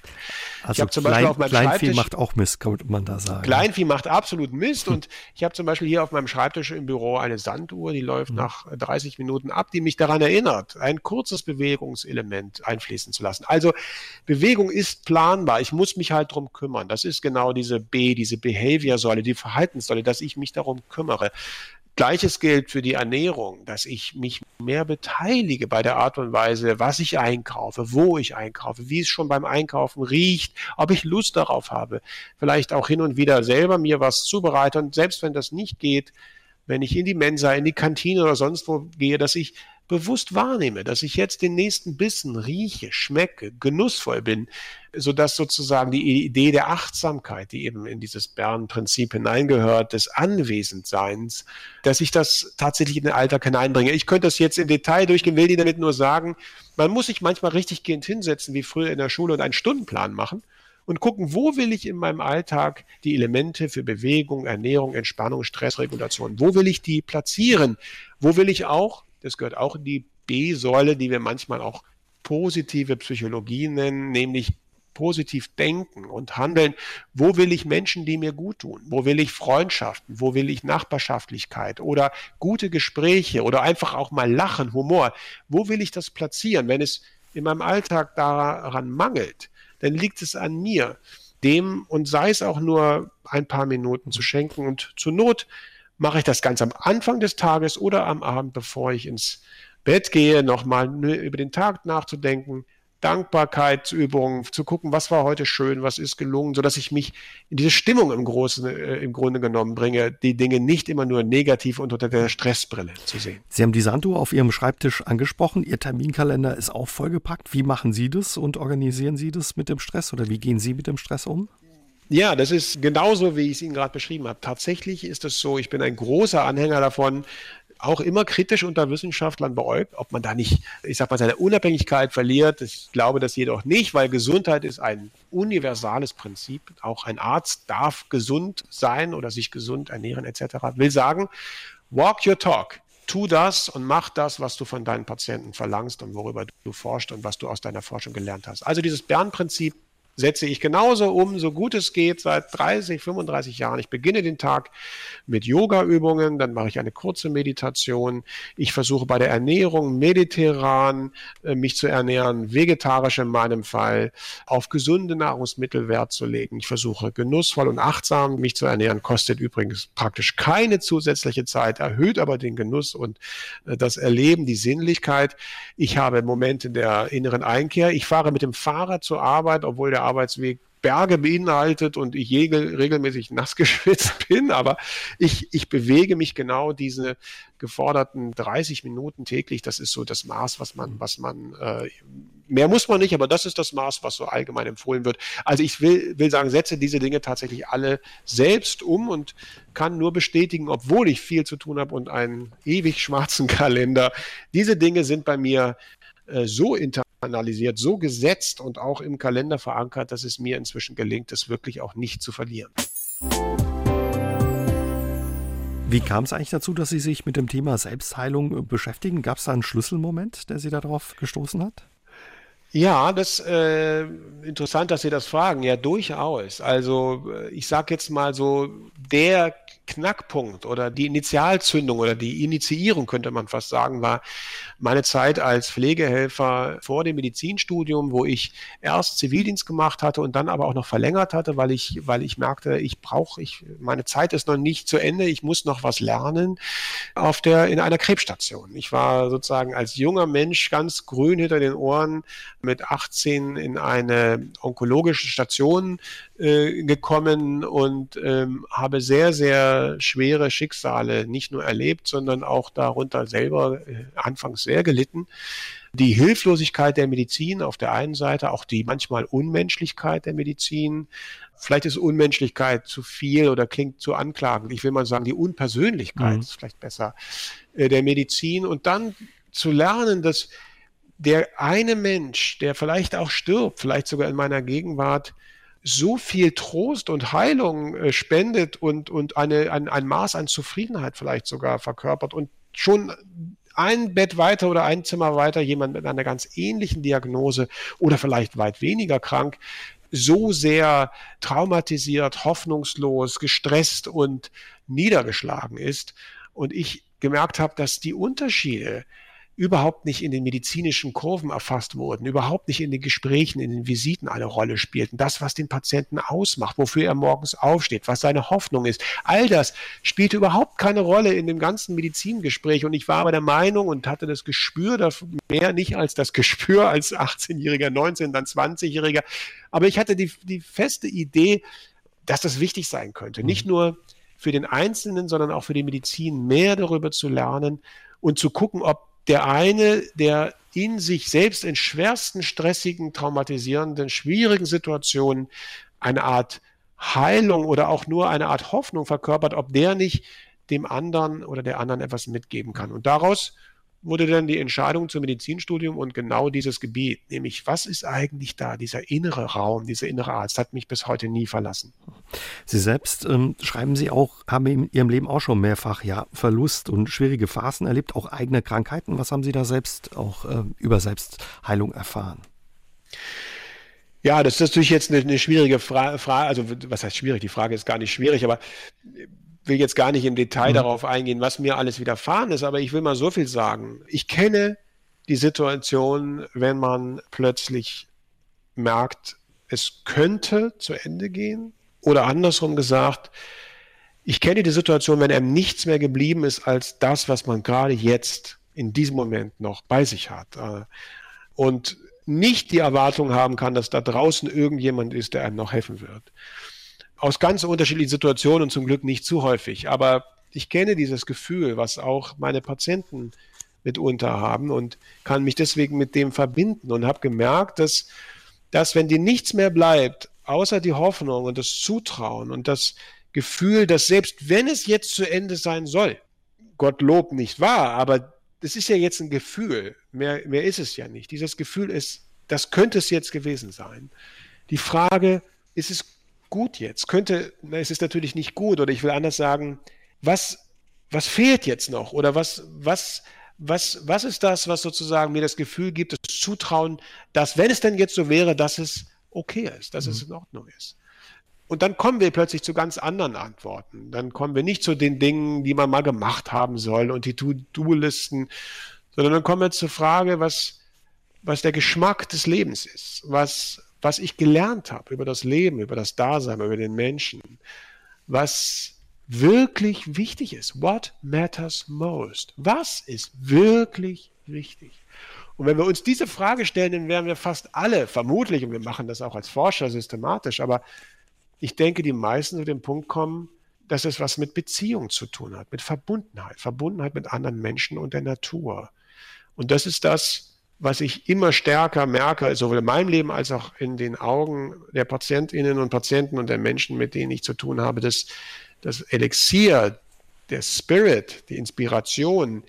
Also ich zum Klein, Beispiel auf meinem Kleinvieh macht auch Mist, könnte man da sagen. Kleinvieh macht absolut Mist. und ich habe zum Beispiel hier auf meinem Schreibtisch im Büro eine Sanduhr, die läuft mhm. nach 30 Minuten ab, die mich daran erinnert, ein kurzes Bewegungselement einfließen zu lassen. Also Bewegung ist planbar ich muss mich halt drum kümmern. Das ist genau diese B, diese Behavior-Säule, die Verhaltenssäule, dass ich mich darum kümmere. Gleiches gilt für die Ernährung, dass ich mich mehr beteilige bei der Art und Weise, was ich einkaufe, wo ich einkaufe, wie es schon beim Einkaufen riecht, ob ich Lust darauf habe, vielleicht auch hin und wieder selber mir was zubereite und selbst wenn das nicht geht, wenn ich in die Mensa, in die Kantine oder sonst wo gehe, dass ich bewusst wahrnehme, dass ich jetzt den nächsten Bissen rieche, schmecke, genussvoll bin, sodass sozusagen die Idee der Achtsamkeit, die eben in dieses Bern-Prinzip hineingehört, des Anwesendseins, dass ich das tatsächlich in den Alltag hineinbringe. Ich könnte das jetzt im Detail durchgehen, will die damit nur sagen, man muss sich manchmal richtig gehend hinsetzen, wie früher in der Schule und einen Stundenplan machen und gucken, wo will ich in meinem Alltag die Elemente für Bewegung, Ernährung, Entspannung, Stressregulation, wo will ich die platzieren? Wo will ich auch das gehört auch in die B-Säule, die wir manchmal auch positive Psychologie nennen, nämlich positiv denken und handeln. Wo will ich Menschen, die mir gut tun? Wo will ich Freundschaften? Wo will ich Nachbarschaftlichkeit oder gute Gespräche oder einfach auch mal Lachen, Humor? Wo will ich das platzieren? Wenn es in meinem Alltag daran mangelt, dann liegt es an mir, dem und sei es auch nur ein paar Minuten zu schenken und zur Not mache ich das ganz am Anfang des Tages oder am Abend, bevor ich ins Bett gehe, nochmal über den Tag nachzudenken, Dankbarkeitsübungen, zu gucken, was war heute schön, was ist gelungen, sodass ich mich in diese Stimmung im Großen, äh, im Grunde genommen bringe, die Dinge nicht immer nur negativ und unter der Stressbrille zu sehen. Sie haben die Sanduhr auf Ihrem Schreibtisch angesprochen. Ihr Terminkalender ist auch vollgepackt. Wie machen Sie das und organisieren Sie das mit dem Stress oder wie gehen Sie mit dem Stress um? Ja, das ist genauso, wie ich es Ihnen gerade beschrieben habe. Tatsächlich ist es so, ich bin ein großer Anhänger davon, auch immer kritisch unter Wissenschaftlern beäugt, ob man da nicht, ich sag mal, seine Unabhängigkeit verliert. Ich glaube das jedoch nicht, weil Gesundheit ist ein universales Prinzip. Auch ein Arzt darf gesund sein oder sich gesund ernähren etc. Will sagen, walk your talk. Tu das und mach das, was du von deinen Patienten verlangst und worüber du forschst und was du aus deiner Forschung gelernt hast. Also dieses Bern-Prinzip setze ich genauso um, so gut es geht, seit 30, 35 Jahren. Ich beginne den Tag mit Yoga-Übungen, dann mache ich eine kurze Meditation. Ich versuche bei der Ernährung mediterran äh, mich zu ernähren, vegetarisch in meinem Fall, auf gesunde Nahrungsmittel Wert zu legen. Ich versuche genussvoll und achtsam mich zu ernähren, kostet übrigens praktisch keine zusätzliche Zeit, erhöht aber den Genuss und äh, das Erleben, die Sinnlichkeit. Ich habe Momente der inneren Einkehr. Ich fahre mit dem Fahrrad zur Arbeit, obwohl der Arbeitsweg Berge beinhaltet und ich regelmäßig nass geschwitzt bin, aber ich, ich bewege mich genau diese geforderten 30 Minuten täglich. Das ist so das Maß, was man, was man, äh, mehr muss man nicht, aber das ist das Maß, was so allgemein empfohlen wird. Also ich will, will sagen, setze diese Dinge tatsächlich alle selbst um und kann nur bestätigen, obwohl ich viel zu tun habe und einen ewig schwarzen Kalender. Diese Dinge sind bei mir äh, so internalisiert, so gesetzt und auch im Kalender verankert, dass es mir inzwischen gelingt, es wirklich auch nicht zu verlieren. Wie kam es eigentlich dazu, dass Sie sich mit dem Thema Selbstheilung beschäftigen? Gab es da einen Schlüsselmoment, der Sie darauf gestoßen hat? Ja, das äh, interessant, dass Sie das fragen. Ja, durchaus. Also äh, ich sage jetzt mal so, der Knackpunkt oder die Initialzündung oder die Initiierung, könnte man fast sagen, war meine Zeit als Pflegehelfer vor dem Medizinstudium, wo ich erst Zivildienst gemacht hatte und dann aber auch noch verlängert hatte, weil ich, weil ich merkte, ich brauche, ich, meine Zeit ist noch nicht zu Ende, ich muss noch was lernen auf der, in einer Krebsstation. Ich war sozusagen als junger Mensch ganz grün hinter den Ohren mit 18 in eine onkologische Station äh, gekommen und ähm, habe sehr, sehr schwere Schicksale nicht nur erlebt, sondern auch darunter selber äh, anfangs sehr gelitten. Die Hilflosigkeit der Medizin auf der einen Seite, auch die manchmal Unmenschlichkeit der Medizin. Vielleicht ist Unmenschlichkeit zu viel oder klingt zu anklagend. Ich will mal sagen, die Unpersönlichkeit mhm. ist vielleicht besser äh, der Medizin. Und dann zu lernen, dass der eine Mensch, der vielleicht auch stirbt, vielleicht sogar in meiner Gegenwart, so viel Trost und Heilung äh, spendet und, und eine, ein, ein Maß an Zufriedenheit vielleicht sogar verkörpert und schon ein Bett weiter oder ein Zimmer weiter jemand mit einer ganz ähnlichen Diagnose oder vielleicht weit weniger krank so sehr traumatisiert, hoffnungslos, gestresst und niedergeschlagen ist. Und ich gemerkt habe, dass die Unterschiede überhaupt nicht in den medizinischen Kurven erfasst wurden, überhaupt nicht in den Gesprächen, in den Visiten eine Rolle spielten. Das, was den Patienten ausmacht, wofür er morgens aufsteht, was seine Hoffnung ist, all das spielte überhaupt keine Rolle in dem ganzen Medizingespräch. Und ich war aber der Meinung und hatte das Gespür dafür, mehr nicht als das Gespür als 18-Jähriger, 19, dann 20-Jähriger. Aber ich hatte die, die feste Idee, dass das wichtig sein könnte. Nicht mhm. nur für den Einzelnen, sondern auch für die Medizin mehr darüber zu lernen und zu gucken, ob der eine, der in sich selbst in schwersten, stressigen, traumatisierenden, schwierigen Situationen eine Art Heilung oder auch nur eine Art Hoffnung verkörpert, ob der nicht dem anderen oder der anderen etwas mitgeben kann. Und daraus wurde dann die Entscheidung zum Medizinstudium und genau dieses Gebiet, nämlich was ist eigentlich da, dieser innere Raum, dieser innere Arzt, hat mich bis heute nie verlassen. Sie selbst ähm, schreiben Sie auch, haben in Ihrem Leben auch schon mehrfach ja Verlust und schwierige Phasen erlebt, auch eigene Krankheiten. Was haben Sie da selbst auch äh, über Selbstheilung erfahren? Ja, das ist natürlich jetzt eine, eine schwierige Frage. Fra also was heißt schwierig? Die Frage ist gar nicht schwierig, aber will jetzt gar nicht im Detail mhm. darauf eingehen, was mir alles widerfahren ist, aber ich will mal so viel sagen. Ich kenne die Situation, wenn man plötzlich merkt, es könnte zu Ende gehen. Oder andersrum gesagt, ich kenne die Situation, wenn einem nichts mehr geblieben ist als das, was man gerade jetzt in diesem Moment noch bei sich hat. Äh, und nicht die Erwartung haben kann, dass da draußen irgendjemand ist, der einem noch helfen wird aus ganz unterschiedlichen Situationen und zum Glück nicht zu häufig. Aber ich kenne dieses Gefühl, was auch meine Patienten mitunter haben und kann mich deswegen mit dem verbinden und habe gemerkt, dass, dass wenn dir nichts mehr bleibt, außer die Hoffnung und das Zutrauen und das Gefühl, dass selbst wenn es jetzt zu Ende sein soll, Gottlob nicht wahr, aber das ist ja jetzt ein Gefühl, mehr, mehr ist es ja nicht. Dieses Gefühl ist, das könnte es jetzt gewesen sein. Die Frage, ist es gut jetzt? Könnte, na, es ist natürlich nicht gut, oder ich will anders sagen, was, was fehlt jetzt noch? Oder was, was, was, was ist das, was sozusagen mir das Gefühl gibt, das Zutrauen, dass, wenn es denn jetzt so wäre, dass es okay ist, dass mhm. es in Ordnung ist. Und dann kommen wir plötzlich zu ganz anderen Antworten. Dann kommen wir nicht zu den Dingen, die man mal gemacht haben soll und die To-Do-Listen, sondern dann kommen wir zur Frage, was, was der Geschmack des Lebens ist, was, was ich gelernt habe über das Leben, über das Dasein, über den Menschen, was wirklich wichtig ist. What matters most? Was ist wirklich wichtig? Und wenn wir uns diese Frage stellen, dann werden wir fast alle, vermutlich, und wir machen das auch als Forscher systematisch, aber ich denke, die meisten zu dem Punkt kommen, dass es was mit Beziehung zu tun hat, mit Verbundenheit, Verbundenheit mit anderen Menschen und der Natur. Und das ist das, was ich immer stärker merke, sowohl in meinem Leben als auch in den Augen der Patientinnen und Patienten und der Menschen, mit denen ich zu tun habe, dass das Elixier, der Spirit, die Inspiration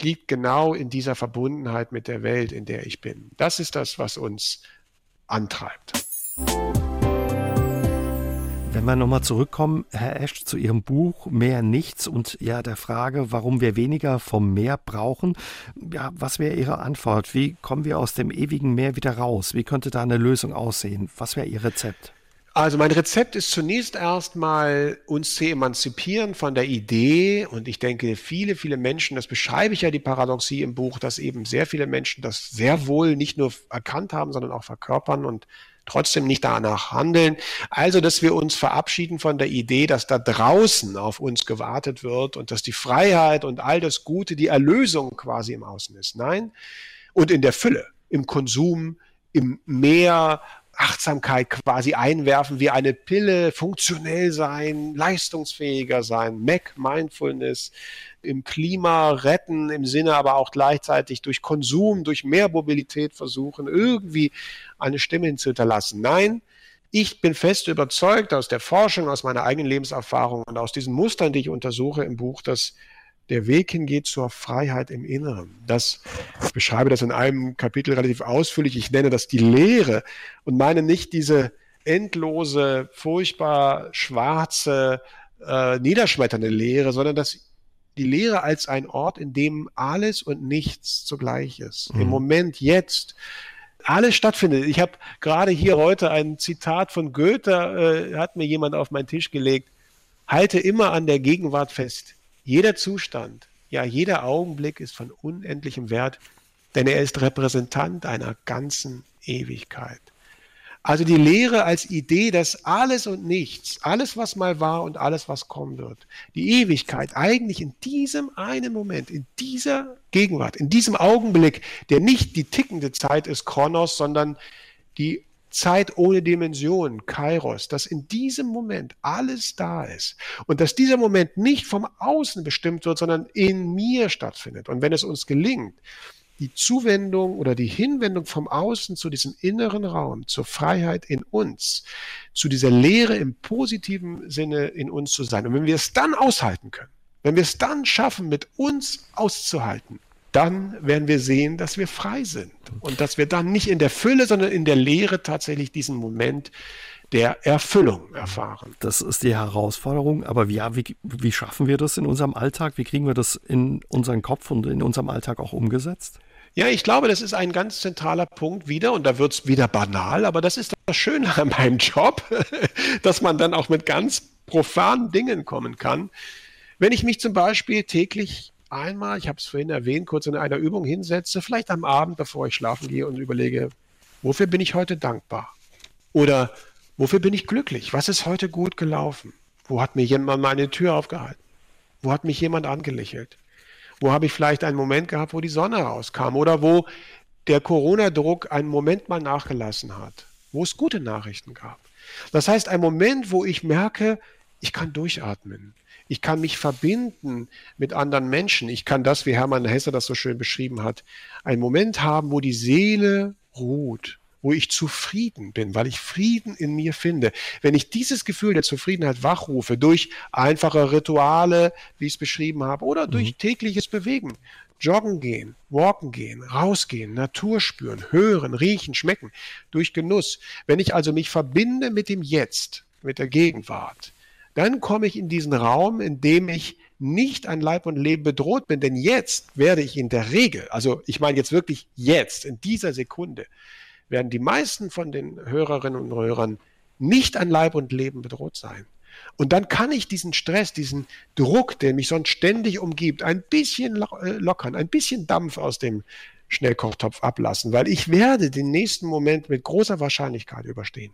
liegt genau in dieser Verbundenheit mit der Welt, in der ich bin. Das ist das, was uns antreibt. Wenn wir nochmal zurückkommen, Herr Esch, zu Ihrem Buch Mehr Nichts und ja der Frage, warum wir weniger vom Meer brauchen. Ja, was wäre Ihre Antwort? Wie kommen wir aus dem ewigen Meer wieder raus? Wie könnte da eine Lösung aussehen? Was wäre Ihr Rezept? Also mein Rezept ist zunächst erstmal uns zu emanzipieren von der Idee und ich denke viele, viele Menschen, das beschreibe ich ja die Paradoxie im Buch, dass eben sehr viele Menschen das sehr wohl nicht nur erkannt haben, sondern auch verkörpern und trotzdem nicht danach handeln. Also, dass wir uns verabschieden von der Idee, dass da draußen auf uns gewartet wird und dass die Freiheit und all das Gute die Erlösung quasi im Außen ist. Nein. Und in der Fülle, im Konsum, im Meer Achtsamkeit quasi einwerfen wie eine Pille, funktionell sein, leistungsfähiger sein, Mac Mindfulness, im Klima retten, im Sinne aber auch gleichzeitig durch Konsum, durch mehr Mobilität versuchen, irgendwie eine Stimme hinzuhinterlassen. Nein, ich bin fest überzeugt aus der Forschung, aus meiner eigenen Lebenserfahrung und aus diesen Mustern, die ich untersuche im Buch, dass der Weg hingeht zur Freiheit im Inneren. Das, ich beschreibe das in einem Kapitel relativ ausführlich. Ich nenne das die Lehre und meine nicht diese endlose, furchtbar schwarze, äh, niederschmetternde Lehre, sondern das, die Lehre als ein Ort, in dem alles und nichts zugleich ist. Mhm. Im Moment, jetzt, alles stattfindet. Ich habe gerade hier heute ein Zitat von Goethe, äh, hat mir jemand auf meinen Tisch gelegt. Halte immer an der Gegenwart fest. Jeder Zustand, ja jeder Augenblick ist von unendlichem Wert, denn er ist Repräsentant einer ganzen Ewigkeit. Also die Lehre als Idee, dass alles und nichts, alles was mal war und alles was kommen wird, die Ewigkeit eigentlich in diesem einen Moment, in dieser Gegenwart, in diesem Augenblick, der nicht die tickende Zeit ist, Kronos, sondern die Zeit ohne Dimension, Kairos, dass in diesem Moment alles da ist und dass dieser Moment nicht vom Außen bestimmt wird, sondern in mir stattfindet. Und wenn es uns gelingt, die Zuwendung oder die Hinwendung vom Außen zu diesem inneren Raum, zur Freiheit in uns, zu dieser Lehre im positiven Sinne in uns zu sein. Und wenn wir es dann aushalten können, wenn wir es dann schaffen, mit uns auszuhalten, dann werden wir sehen, dass wir frei sind und dass wir dann nicht in der Fülle, sondern in der Lehre tatsächlich diesen Moment der Erfüllung erfahren. Das ist die Herausforderung, aber wie, wie, wie schaffen wir das in unserem Alltag? Wie kriegen wir das in unseren Kopf und in unserem Alltag auch umgesetzt? Ja, ich glaube, das ist ein ganz zentraler Punkt wieder und da wird es wieder banal, aber das ist das Schöne an meinem Job, dass man dann auch mit ganz profanen Dingen kommen kann. Wenn ich mich zum Beispiel täglich einmal, ich habe es vorhin erwähnt, kurz in einer Übung hinsetze, vielleicht am Abend, bevor ich schlafen gehe und überlege, wofür bin ich heute dankbar? Oder wofür bin ich glücklich? Was ist heute gut gelaufen? Wo hat mir jemand meine Tür aufgehalten? Wo hat mich jemand angelächelt? Wo habe ich vielleicht einen Moment gehabt, wo die Sonne rauskam oder wo der Corona-Druck einen Moment mal nachgelassen hat, wo es gute Nachrichten gab. Das heißt, ein Moment, wo ich merke, ich kann durchatmen. Ich kann mich verbinden mit anderen Menschen. Ich kann das, wie Hermann Hesse das so schön beschrieben hat, einen Moment haben, wo die Seele ruht, wo ich zufrieden bin, weil ich Frieden in mir finde. Wenn ich dieses Gefühl der Zufriedenheit wachrufe durch einfache Rituale, wie ich es beschrieben habe, oder durch mhm. tägliches Bewegen, joggen gehen, walken gehen, rausgehen, Natur spüren, hören, riechen, schmecken, durch Genuss. Wenn ich also mich verbinde mit dem Jetzt, mit der Gegenwart, dann komme ich in diesen Raum, in dem ich nicht an Leib und Leben bedroht bin, denn jetzt werde ich in der Regel, also ich meine jetzt wirklich jetzt, in dieser Sekunde, werden die meisten von den Hörerinnen und Hörern nicht an Leib und Leben bedroht sein. Und dann kann ich diesen Stress, diesen Druck, der mich sonst ständig umgibt, ein bisschen äh, lockern, ein bisschen Dampf aus dem Schnellkochtopf ablassen, weil ich werde den nächsten Moment mit großer Wahrscheinlichkeit überstehen.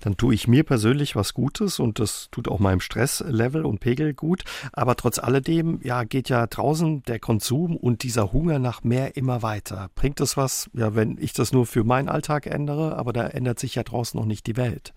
Dann tue ich mir persönlich was Gutes und das tut auch meinem Stresslevel und Pegel gut. Aber trotz alledem, ja, geht ja draußen der Konsum und dieser Hunger nach mehr immer weiter. Bringt es was, ja, wenn ich das nur für meinen Alltag ändere, aber da ändert sich ja draußen noch nicht die Welt.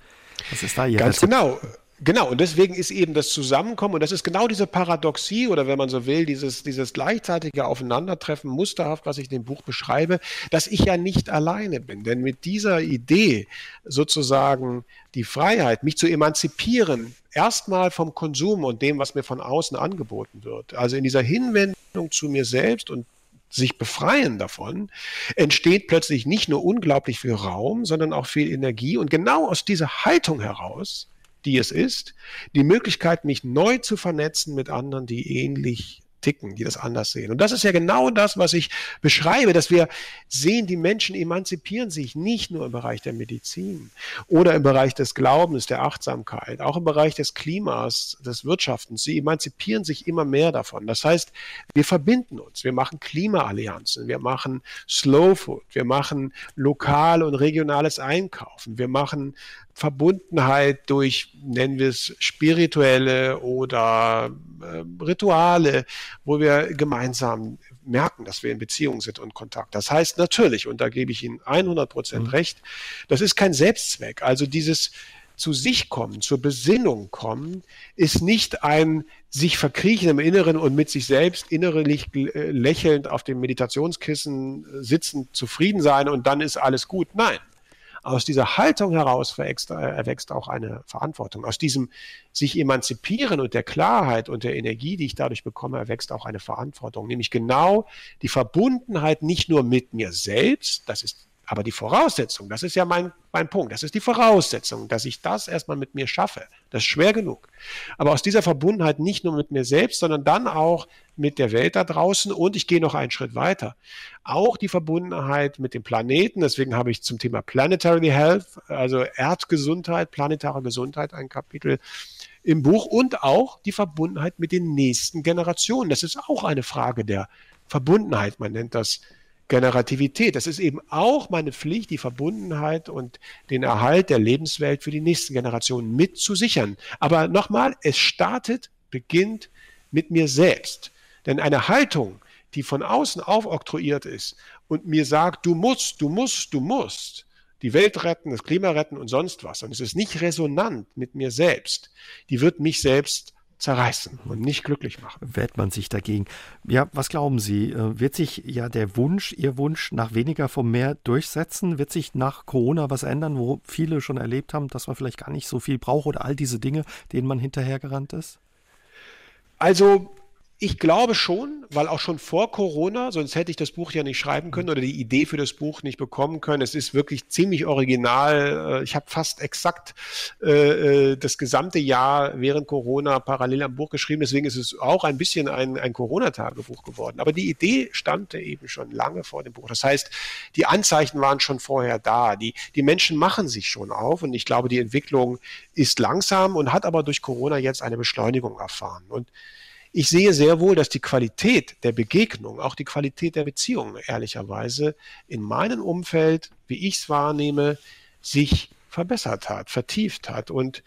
Was ist da Ihr Ganz Rezept? genau. Genau, und deswegen ist eben das Zusammenkommen, und das ist genau diese Paradoxie oder wenn man so will, dieses, dieses gleichzeitige Aufeinandertreffen, musterhaft, was ich in dem Buch beschreibe, dass ich ja nicht alleine bin. Denn mit dieser Idee sozusagen die Freiheit, mich zu emanzipieren, erstmal vom Konsum und dem, was mir von außen angeboten wird, also in dieser Hinwendung zu mir selbst und sich befreien davon, entsteht plötzlich nicht nur unglaublich viel Raum, sondern auch viel Energie. Und genau aus dieser Haltung heraus die es ist, die Möglichkeit, mich neu zu vernetzen mit anderen, die ähnlich ticken, die das anders sehen. Und das ist ja genau das, was ich beschreibe, dass wir sehen, die Menschen emanzipieren sich nicht nur im Bereich der Medizin oder im Bereich des Glaubens, der Achtsamkeit, auch im Bereich des Klimas, des Wirtschaftens. Sie emanzipieren sich immer mehr davon. Das heißt, wir verbinden uns, wir machen Klimaallianzen, wir machen Slow Food, wir machen lokal und regionales Einkaufen, wir machen Verbundenheit durch, nennen wir es, spirituelle oder äh, Rituale, wo wir gemeinsam merken, dass wir in Beziehung sind und Kontakt. Das heißt natürlich, und da gebe ich Ihnen 100 Prozent mhm. recht, das ist kein Selbstzweck. Also dieses zu sich kommen, zur Besinnung kommen, ist nicht ein sich verkriechen im Inneren und mit sich selbst innerlich äh, lächelnd auf dem Meditationskissen sitzend zufrieden sein und dann ist alles gut. Nein, aus dieser Haltung heraus erwächst, äh, erwächst auch eine Verantwortung. Aus diesem sich emanzipieren und der Klarheit und der Energie, die ich dadurch bekomme, erwächst auch eine Verantwortung. Nämlich genau die Verbundenheit nicht nur mit mir selbst, das ist aber die Voraussetzung, das ist ja mein, mein Punkt, das ist die Voraussetzung, dass ich das erstmal mit mir schaffe. Das ist schwer genug. Aber aus dieser Verbundenheit nicht nur mit mir selbst, sondern dann auch mit der Welt da draußen und ich gehe noch einen Schritt weiter. Auch die Verbundenheit mit dem Planeten. Deswegen habe ich zum Thema Planetary Health, also Erdgesundheit, planetare Gesundheit ein Kapitel im Buch und auch die Verbundenheit mit den nächsten Generationen. Das ist auch eine Frage der Verbundenheit. Man nennt das Generativität. Das ist eben auch meine Pflicht, die Verbundenheit und den Erhalt der Lebenswelt für die nächsten Generationen mitzusichern. Aber nochmal, es startet, beginnt mit mir selbst. Denn eine Haltung, die von außen aufoktroyiert ist und mir sagt, du musst, du musst, du musst, die Welt retten, das Klima retten und sonst was, und es ist nicht resonant mit mir selbst, die wird mich selbst zerreißen und nicht glücklich machen. Wehrt man sich dagegen. Ja, was glauben Sie? Äh, wird sich ja der Wunsch, Ihr Wunsch nach weniger vom Meer durchsetzen? Wird sich nach Corona was ändern, wo viele schon erlebt haben, dass man vielleicht gar nicht so viel braucht oder all diese Dinge, denen man hinterhergerannt ist? Also ich glaube schon, weil auch schon vor Corona, sonst hätte ich das Buch ja nicht schreiben können oder die Idee für das Buch nicht bekommen können. Es ist wirklich ziemlich original. Äh, ich habe fast exakt äh, äh, das gesamte Jahr während Corona parallel am Buch geschrieben. Deswegen ist es auch ein bisschen ein, ein Corona-Tagebuch geworden. Aber die Idee stammte eben schon lange vor dem Buch. Das heißt, die Anzeichen waren schon vorher da. Die, die Menschen machen sich schon auf. Und ich glaube, die Entwicklung ist langsam und hat aber durch Corona jetzt eine Beschleunigung erfahren. Und ich sehe sehr wohl, dass die Qualität der Begegnung, auch die Qualität der Beziehung, ehrlicherweise in meinem Umfeld, wie ich es wahrnehme, sich verbessert hat, vertieft hat. Und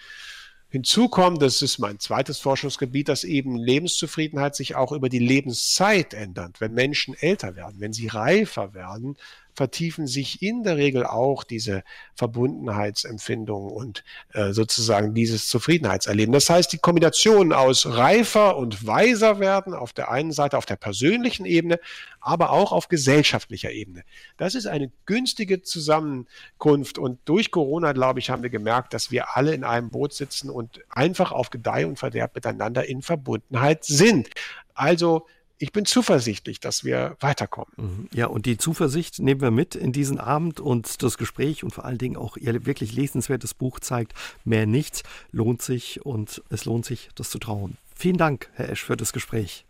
hinzu kommt, das ist mein zweites Forschungsgebiet, dass eben Lebenszufriedenheit sich auch über die Lebenszeit ändert. Wenn Menschen älter werden, wenn sie reifer werden, vertiefen sich in der Regel auch diese Verbundenheitsempfindungen und äh, sozusagen dieses Zufriedenheitserleben. Das heißt, die Kombination aus reifer und weiser werden auf der einen Seite auf der persönlichen Ebene, aber auch auf gesellschaftlicher Ebene. Das ist eine günstige Zusammenkunft und durch Corona, glaube ich, haben wir gemerkt, dass wir alle in einem Boot sitzen und einfach auf Gedeih und Verderb miteinander in Verbundenheit sind. Also ich bin zuversichtlich, dass wir weiterkommen. Mhm. Ja, und die Zuversicht nehmen wir mit in diesen Abend und das Gespräch und vor allen Dingen auch Ihr wirklich lesenswertes Buch zeigt, mehr nichts lohnt sich und es lohnt sich, das zu trauen. Vielen Dank, Herr Esch, für das Gespräch.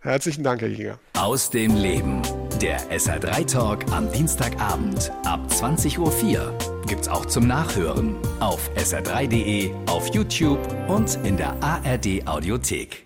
Herzlichen Dank, Herr Jäger. Aus dem Leben. Der SR3 Talk am Dienstagabend ab 20.04 Uhr gibt's auch zum Nachhören auf sr3.de, auf YouTube und in der ARD Audiothek.